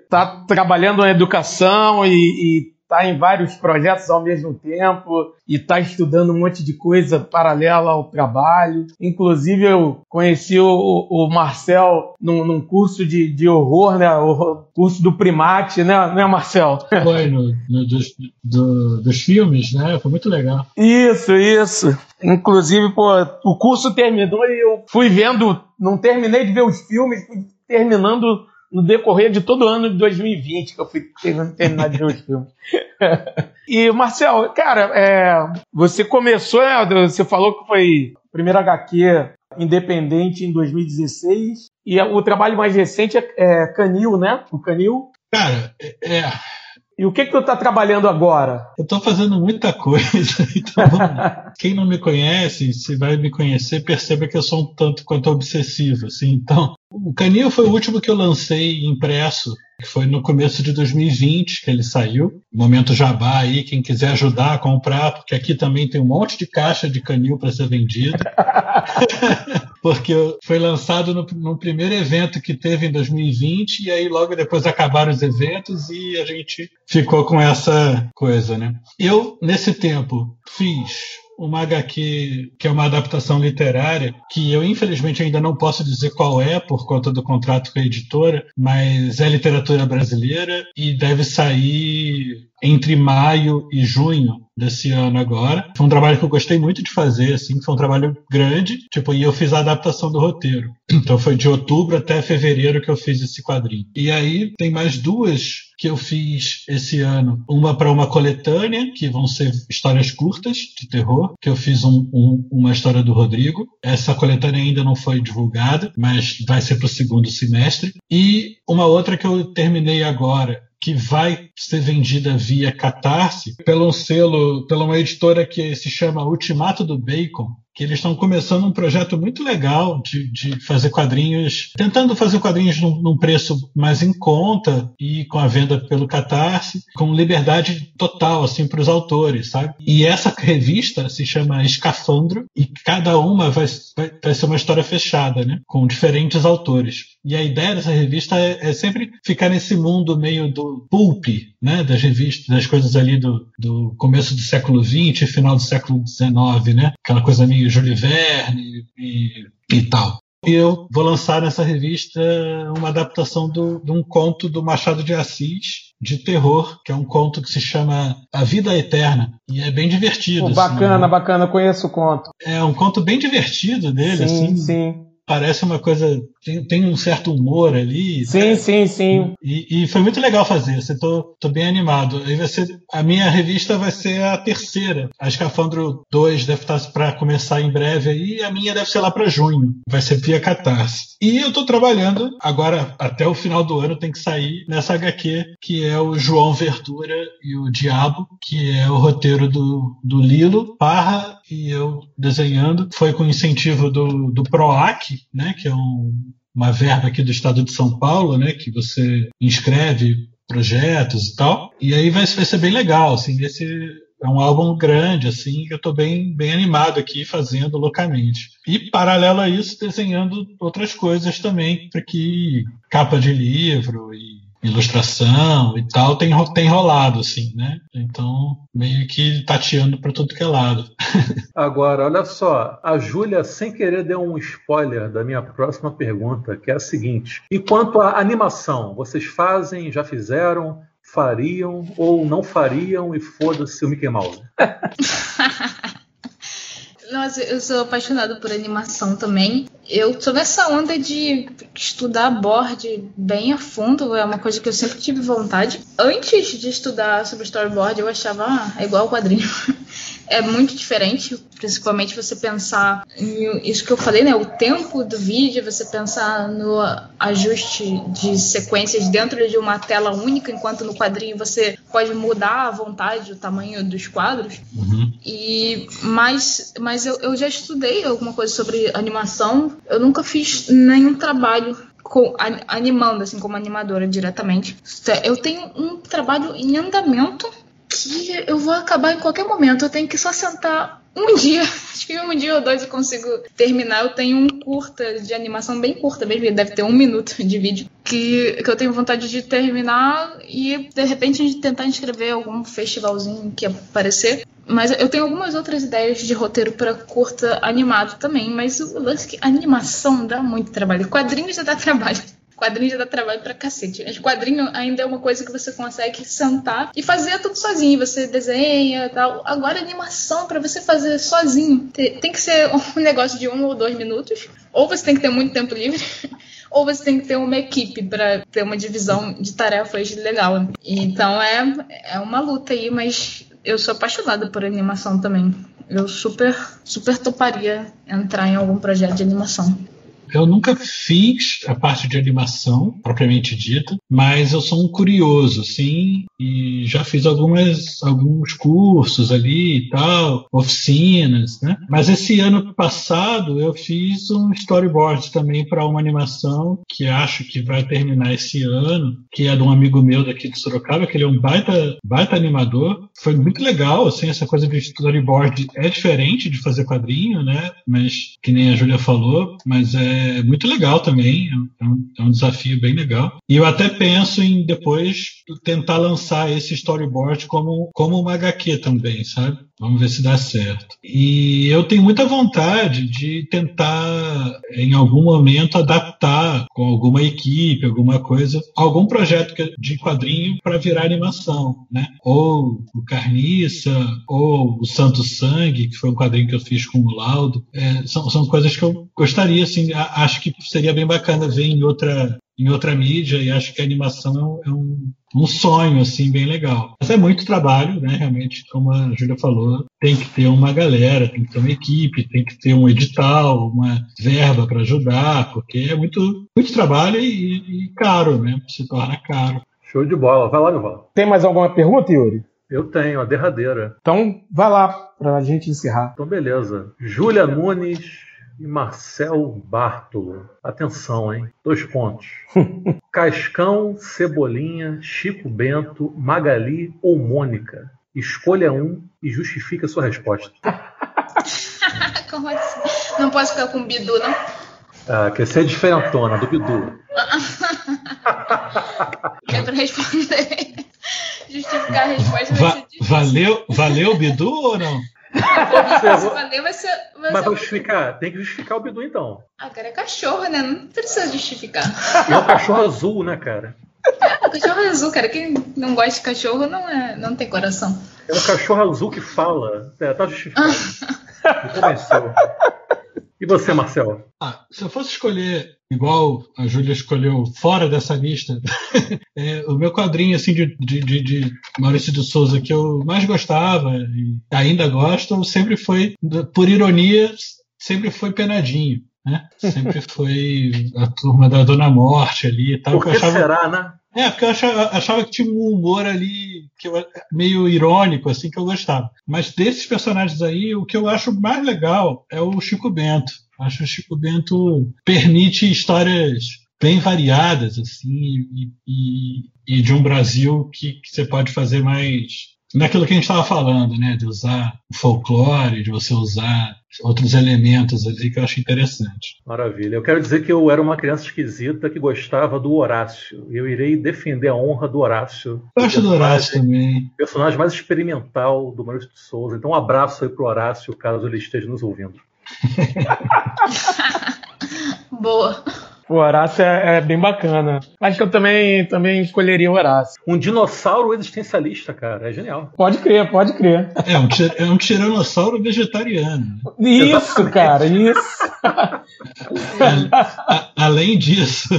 estar tá trabalhando na educação e, e está em vários projetos ao mesmo tempo e está estudando um monte de coisa paralela ao trabalho. Inclusive, eu conheci o, o Marcel num, num, curso de, de horror, né? O curso do primate, né, né Marcel? Foi, no, no dos, do, dos filmes, né? Foi muito legal. Isso, isso. Inclusive, pô, o curso terminou e eu fui vendo, não terminei de ver os filmes, fui terminando no decorrer de todo o ano de 2020 que eu fui terminar de ver os filmes. e, Marcel, cara, é, você começou, você falou que foi primeiro HQ independente em 2016 e o trabalho mais recente é, é Canil, né? O Canil. Cara, é, é. E o que que tu tá trabalhando agora? Eu tô fazendo muita coisa. Então, quem não me conhece, se vai me conhecer, perceba que eu sou um tanto quanto obsessivo, assim. Então, o Canil foi o último que eu lancei impresso, foi no começo de 2020 que ele saiu. Momento jabá aí, quem quiser ajudar a comprar, porque aqui também tem um monte de caixa de canil para ser vendido. porque foi lançado no, no, primeiro evento que teve em 2020 e aí logo depois acabaram os eventos e a gente ficou com essa coisa, né? Eu nesse tempo fiz uma HQ que é uma adaptação literária, que eu infelizmente ainda não posso dizer qual é por conta do contrato com a editora, mas é literatura brasileira e deve sair entre maio e junho desse ano agora. Foi um trabalho que eu gostei muito de fazer, assim, foi um trabalho grande, tipo, e eu fiz a adaptação do roteiro. Então foi de outubro até fevereiro que eu fiz esse quadrinho. E aí tem mais duas que eu fiz esse ano. Uma para uma coletânea, que vão ser histórias curtas de terror, que eu fiz um, um, uma história do Rodrigo. Essa coletânea ainda não foi divulgada, mas vai ser para o segundo semestre. E uma outra que eu terminei agora, que vai ser vendida via Catarse pelo um selo, pela uma editora que se chama Ultimato do Bacon, que eles estão começando um projeto muito legal de, de fazer quadrinhos, tentando fazer quadrinhos num, num, preço mais em conta e com a venda pelo Catarse, com liberdade total assim para os autores, sabe? E essa revista se chama Escafandro e cada uma vai, vai, vai ser uma história fechada, né? Com diferentes autores. E a ideia dessa revista é, é sempre ficar nesse mundo meio do pulp, né? Das revistas, das coisas ali do, do começo do século XX, final do século XIX, né? Aquela coisa meio Júlio Verne e, e tal. E eu vou lançar nessa revista uma adaptação do, de um conto do Machado de Assis, de terror, que é um conto que se chama A Vida Eterna. E é bem divertido. Pô, bacana, assim, bacana, conheço o conto. É um conto bem divertido dele, sim, assim. Sim parece uma coisa. Tem, tem um certo humor ali. Sim, né? sim, sim. E, e, foi muito legal fazer. Você tô, tô bem animado. Aí vai ser, a minha revista vai ser a terceira. A Escafandro 2 deve estar para começar em breve aí. E a minha deve ser lá para junho. Vai ser via Catarse. E eu tô trabalhando agora, até o final do ano, tem que sair nessa HQ, que é o João Verdura e o Diabo, que é o roteiro do, do Lilo, Parra e eu desenhando. Foi com incentivo do, do PROAC, né, que é um, uma verba aqui do estado de São Paulo, né, que você inscreve projetos e tal. E aí vai, vai ser bem legal, assim, esse é um álbum grande, assim, que eu estou bem, bem animado aqui fazendo loucamente. E, paralelo a isso, desenhando outras coisas também, para que capa de livro e ilustração e tal tem, tem rolado, assim, né? Então, meio que tateando para tudo que é lado. Agora, olha só, a Júlia, sem querer, deu um spoiler da minha próxima pergunta, que é a seguinte: e quanto à animação, vocês fazem, já fizeram, fariam ou não fariam e foda-se o Mickey Mouse? Nossa, eu sou apaixonada por animação também. Eu tô nessa onda de estudar board bem a fundo, é uma coisa que eu sempre tive vontade. Antes de estudar sobre storyboard, eu achava, ah, é igual quadrinho. é muito diferente, principalmente você pensar isso que eu falei, né? O tempo do vídeo, você pensar no ajuste de sequências dentro de uma tela única, enquanto no quadrinho você pode mudar à vontade o tamanho dos quadros. Uhum. E mas, mas eu, eu já estudei alguma coisa sobre animação. Eu nunca fiz nenhum trabalho com, animando, assim, como animadora diretamente. Eu tenho um trabalho em andamento que eu vou acabar em qualquer momento. Eu tenho que só sentar um dia, acho que um dia ou dois eu consigo terminar. Eu tenho um curta de animação bem curta mesmo, deve ter um minuto de vídeo, que, que eu tenho vontade de terminar e de repente gente tentar inscrever algum festivalzinho que aparecer. Mas eu tenho algumas outras ideias de roteiro para curta animado também, mas o lance é que animação dá muito trabalho. Quadrinhos já dá trabalho. Quadrinho já dá trabalho pra cacete. Mas quadrinho ainda é uma coisa que você consegue sentar e fazer tudo sozinho. Você desenha e tal. Agora, animação para você fazer sozinho tem que ser um negócio de um ou dois minutos. Ou você tem que ter muito tempo livre. ou você tem que ter uma equipe para ter uma divisão de tarefas legal. Então é, é uma luta aí, mas eu sou apaixonada por animação também. Eu super, super toparia entrar em algum projeto de animação. Eu nunca fiz a parte de animação, propriamente dita, mas eu sou um curioso, sim, e já fiz algumas, alguns cursos ali e tal, oficinas, né? Mas esse ano passado eu fiz um storyboard também para uma animação que acho que vai terminar esse ano, que é de um amigo meu daqui de Sorocaba, que ele é um baita, baita animador. Foi muito legal, assim, essa coisa do storyboard é diferente de fazer quadrinho, né? Mas, que nem a Júlia falou, mas é é muito legal também, é um, é um, desafio bem legal. E eu até penso em depois tentar lançar esse storyboard como, como uma HQ também, sabe? Vamos ver se dá certo. E eu tenho muita vontade de tentar, em algum momento, adaptar com alguma equipe, alguma coisa, algum projeto de quadrinho para virar animação, né? Ou o Carniça, ou o Santo Sangue, que foi um quadrinho que eu fiz com o Laudo. É, são, são coisas que eu gostaria, assim, acho que seria bem bacana ver em outra, em outra mídia e acho que a animação é um, um sonho assim bem legal. Mas é muito trabalho, né? Realmente, como a Júlia falou, tem que ter uma galera, tem que ter uma equipe, tem que ter um edital, uma verba para ajudar, porque é muito, muito trabalho e, e, caro, né? Se torna caro. Show de bola. Vai lá, Nival. Tem mais alguma pergunta, Yuri? Eu tenho, a derradeira. Então, vai lá para a gente encerrar. Então, beleza. Júlia Nunes e Marcel Bartolo. Atenção, hein? Dois pontos. Cascão, Cebolinha, Chico Bento, Magali ou Mônica? Escolha um e justifique a sua resposta. Como assim? Não posso ficar com o Bidu, não? Ah, quer ser diferentona do Bidu. é pra responder. Justificar a resposta Va valeu, valeu Bidu ou não? Vai ser, vai Mas vou justificar. Tem que justificar o Bidu então. Ah, cara, é cachorro, né? Não precisa justificar. É um cachorro azul, né, cara? É, cachorro azul, cara. Quem não gosta de cachorro não, é, não tem coração. É um cachorro azul que fala. É, tá justificado. Me convenceu. E você, Marcelo? Ah, se eu fosse escolher, igual a Júlia escolheu fora dessa lista, é, o meu quadrinho assim, de, de, de, Maurício de Souza que eu mais gostava e ainda gosto, sempre foi, por ironia, sempre foi Penadinho. Né? Sempre foi a turma da Dona Morte ali e tal. Por que achava... será, né? É, porque eu achava, achava, que tinha um humor ali que eu, meio irônico, assim, que eu gostava. Mas desses personagens aí, o que eu acho mais legal é o Chico Bento. Acho que o Chico Bento permite histórias bem variadas, assim, e, e, e de um Brasil que, que, você pode fazer mais naquilo que a gente estava falando, né? De usar o folclore, de você usar outros elementos ali que eu acho interessante. Maravilha. Eu quero dizer que eu era uma criança esquisita que gostava do Horácio. Eu irei defender a honra do Horácio. Eu gosto do Horácio também. Personagem mais experimental do Maurício de Souza. Então um abraço aí pro Horácio, caso ele esteja nos ouvindo. Boa. O Horácio é, é, bem bacana. Acho que eu também, também escolheria o Horácio. Um dinossauro existencialista, cara. É genial. Pode crer, pode crer. É um, é um tiranossauro vegetariano. Isso, Exatamente. cara, isso. a, além disso.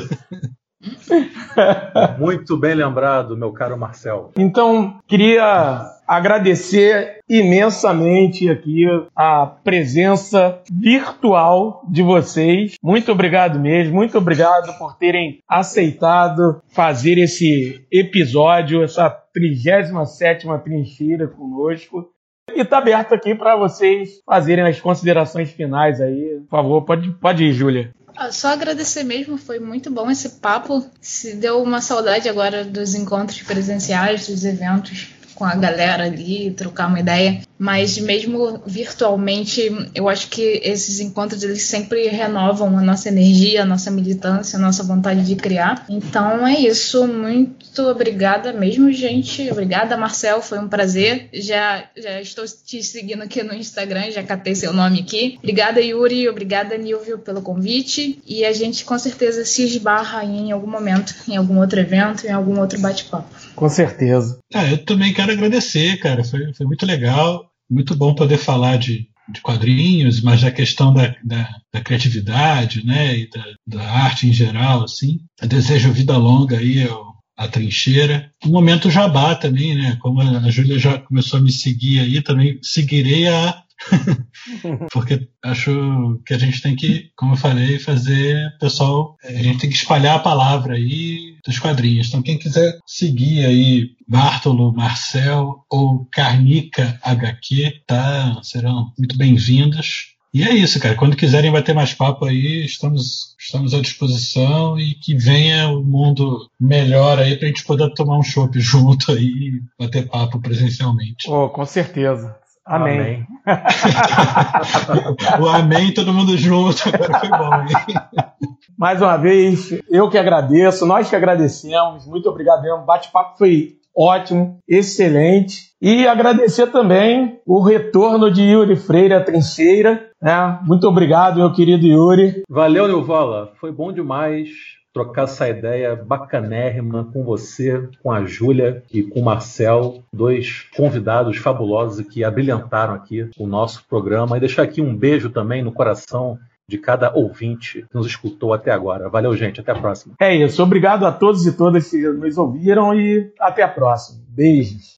Muito bem lembrado, meu caro Marcel. Então, queria agradecer imensamente aqui a presença virtual de vocês. Muito obrigado mesmo, muito obrigado por terem aceitado fazer esse episódio, essa 37 trincheira conosco. E está aberto aqui para vocês fazerem as considerações finais aí. Por favor, pode, pode ir, Júlia. Ah, só agradecer mesmo, foi muito bom esse papo. Se deu uma saudade agora dos encontros presenciais, dos eventos com a galera ali, trocar uma ideia. Mas mesmo virtualmente, eu acho que esses encontros eles sempre renovam a nossa energia, a nossa militância, a nossa vontade de criar. Então é isso. Muito obrigada mesmo, gente. Obrigada, Marcel. Foi um prazer. Já, já estou te seguindo aqui no Instagram, já catei seu nome aqui. Obrigada, Yuri. Obrigada, Nilvio, pelo convite. E a gente com certeza se esbarra em algum momento, em algum outro evento, em algum outro bate-papo. Com certeza. Ah, eu também quero agradecer, cara. Foi, foi muito legal muito bom poder falar de, de quadrinhos, mas da questão da, da, da criatividade, né, e da, da, arte em geral, assim. Eu desejo vida longa aí a trincheira. O momento jabá também, né, como a Júlia já começou a me seguir aí, também seguirei a Porque acho que a gente tem que, como eu falei, fazer pessoal, a gente tem que espalhar a palavra aí dos quadrinhos. Então, quem quiser seguir aí Bartolo, Marcel ou Carnica HQ, tá? Serão muito bem-vindos. E é isso, cara. Quando quiserem bater mais papo aí, estamos, estamos à disposição e que venha o um mundo melhor aí pra gente poder tomar um chopp junto aí e bater papo presencialmente. Oh, com certeza. Amém. amém. o amém, todo mundo junto. Agora foi bom, hein? Mais uma vez, eu que agradeço, nós que agradecemos. Muito obrigado mesmo. O bate-papo foi ótimo, excelente. E agradecer também o retorno de Yuri Freire à trincheira. Né? Muito obrigado, meu querido Yuri. Valeu, Nilvala. Foi bom demais trocar essa ideia bacanérrima com você, com a Júlia e com o Marcel, dois convidados fabulosos que abrilhantaram aqui o nosso programa. E deixar aqui um beijo também no coração de cada ouvinte que nos escutou até agora. Valeu, gente. Até a próxima. É isso. Obrigado a todos e todas que nos ouviram e até a próxima. Beijos.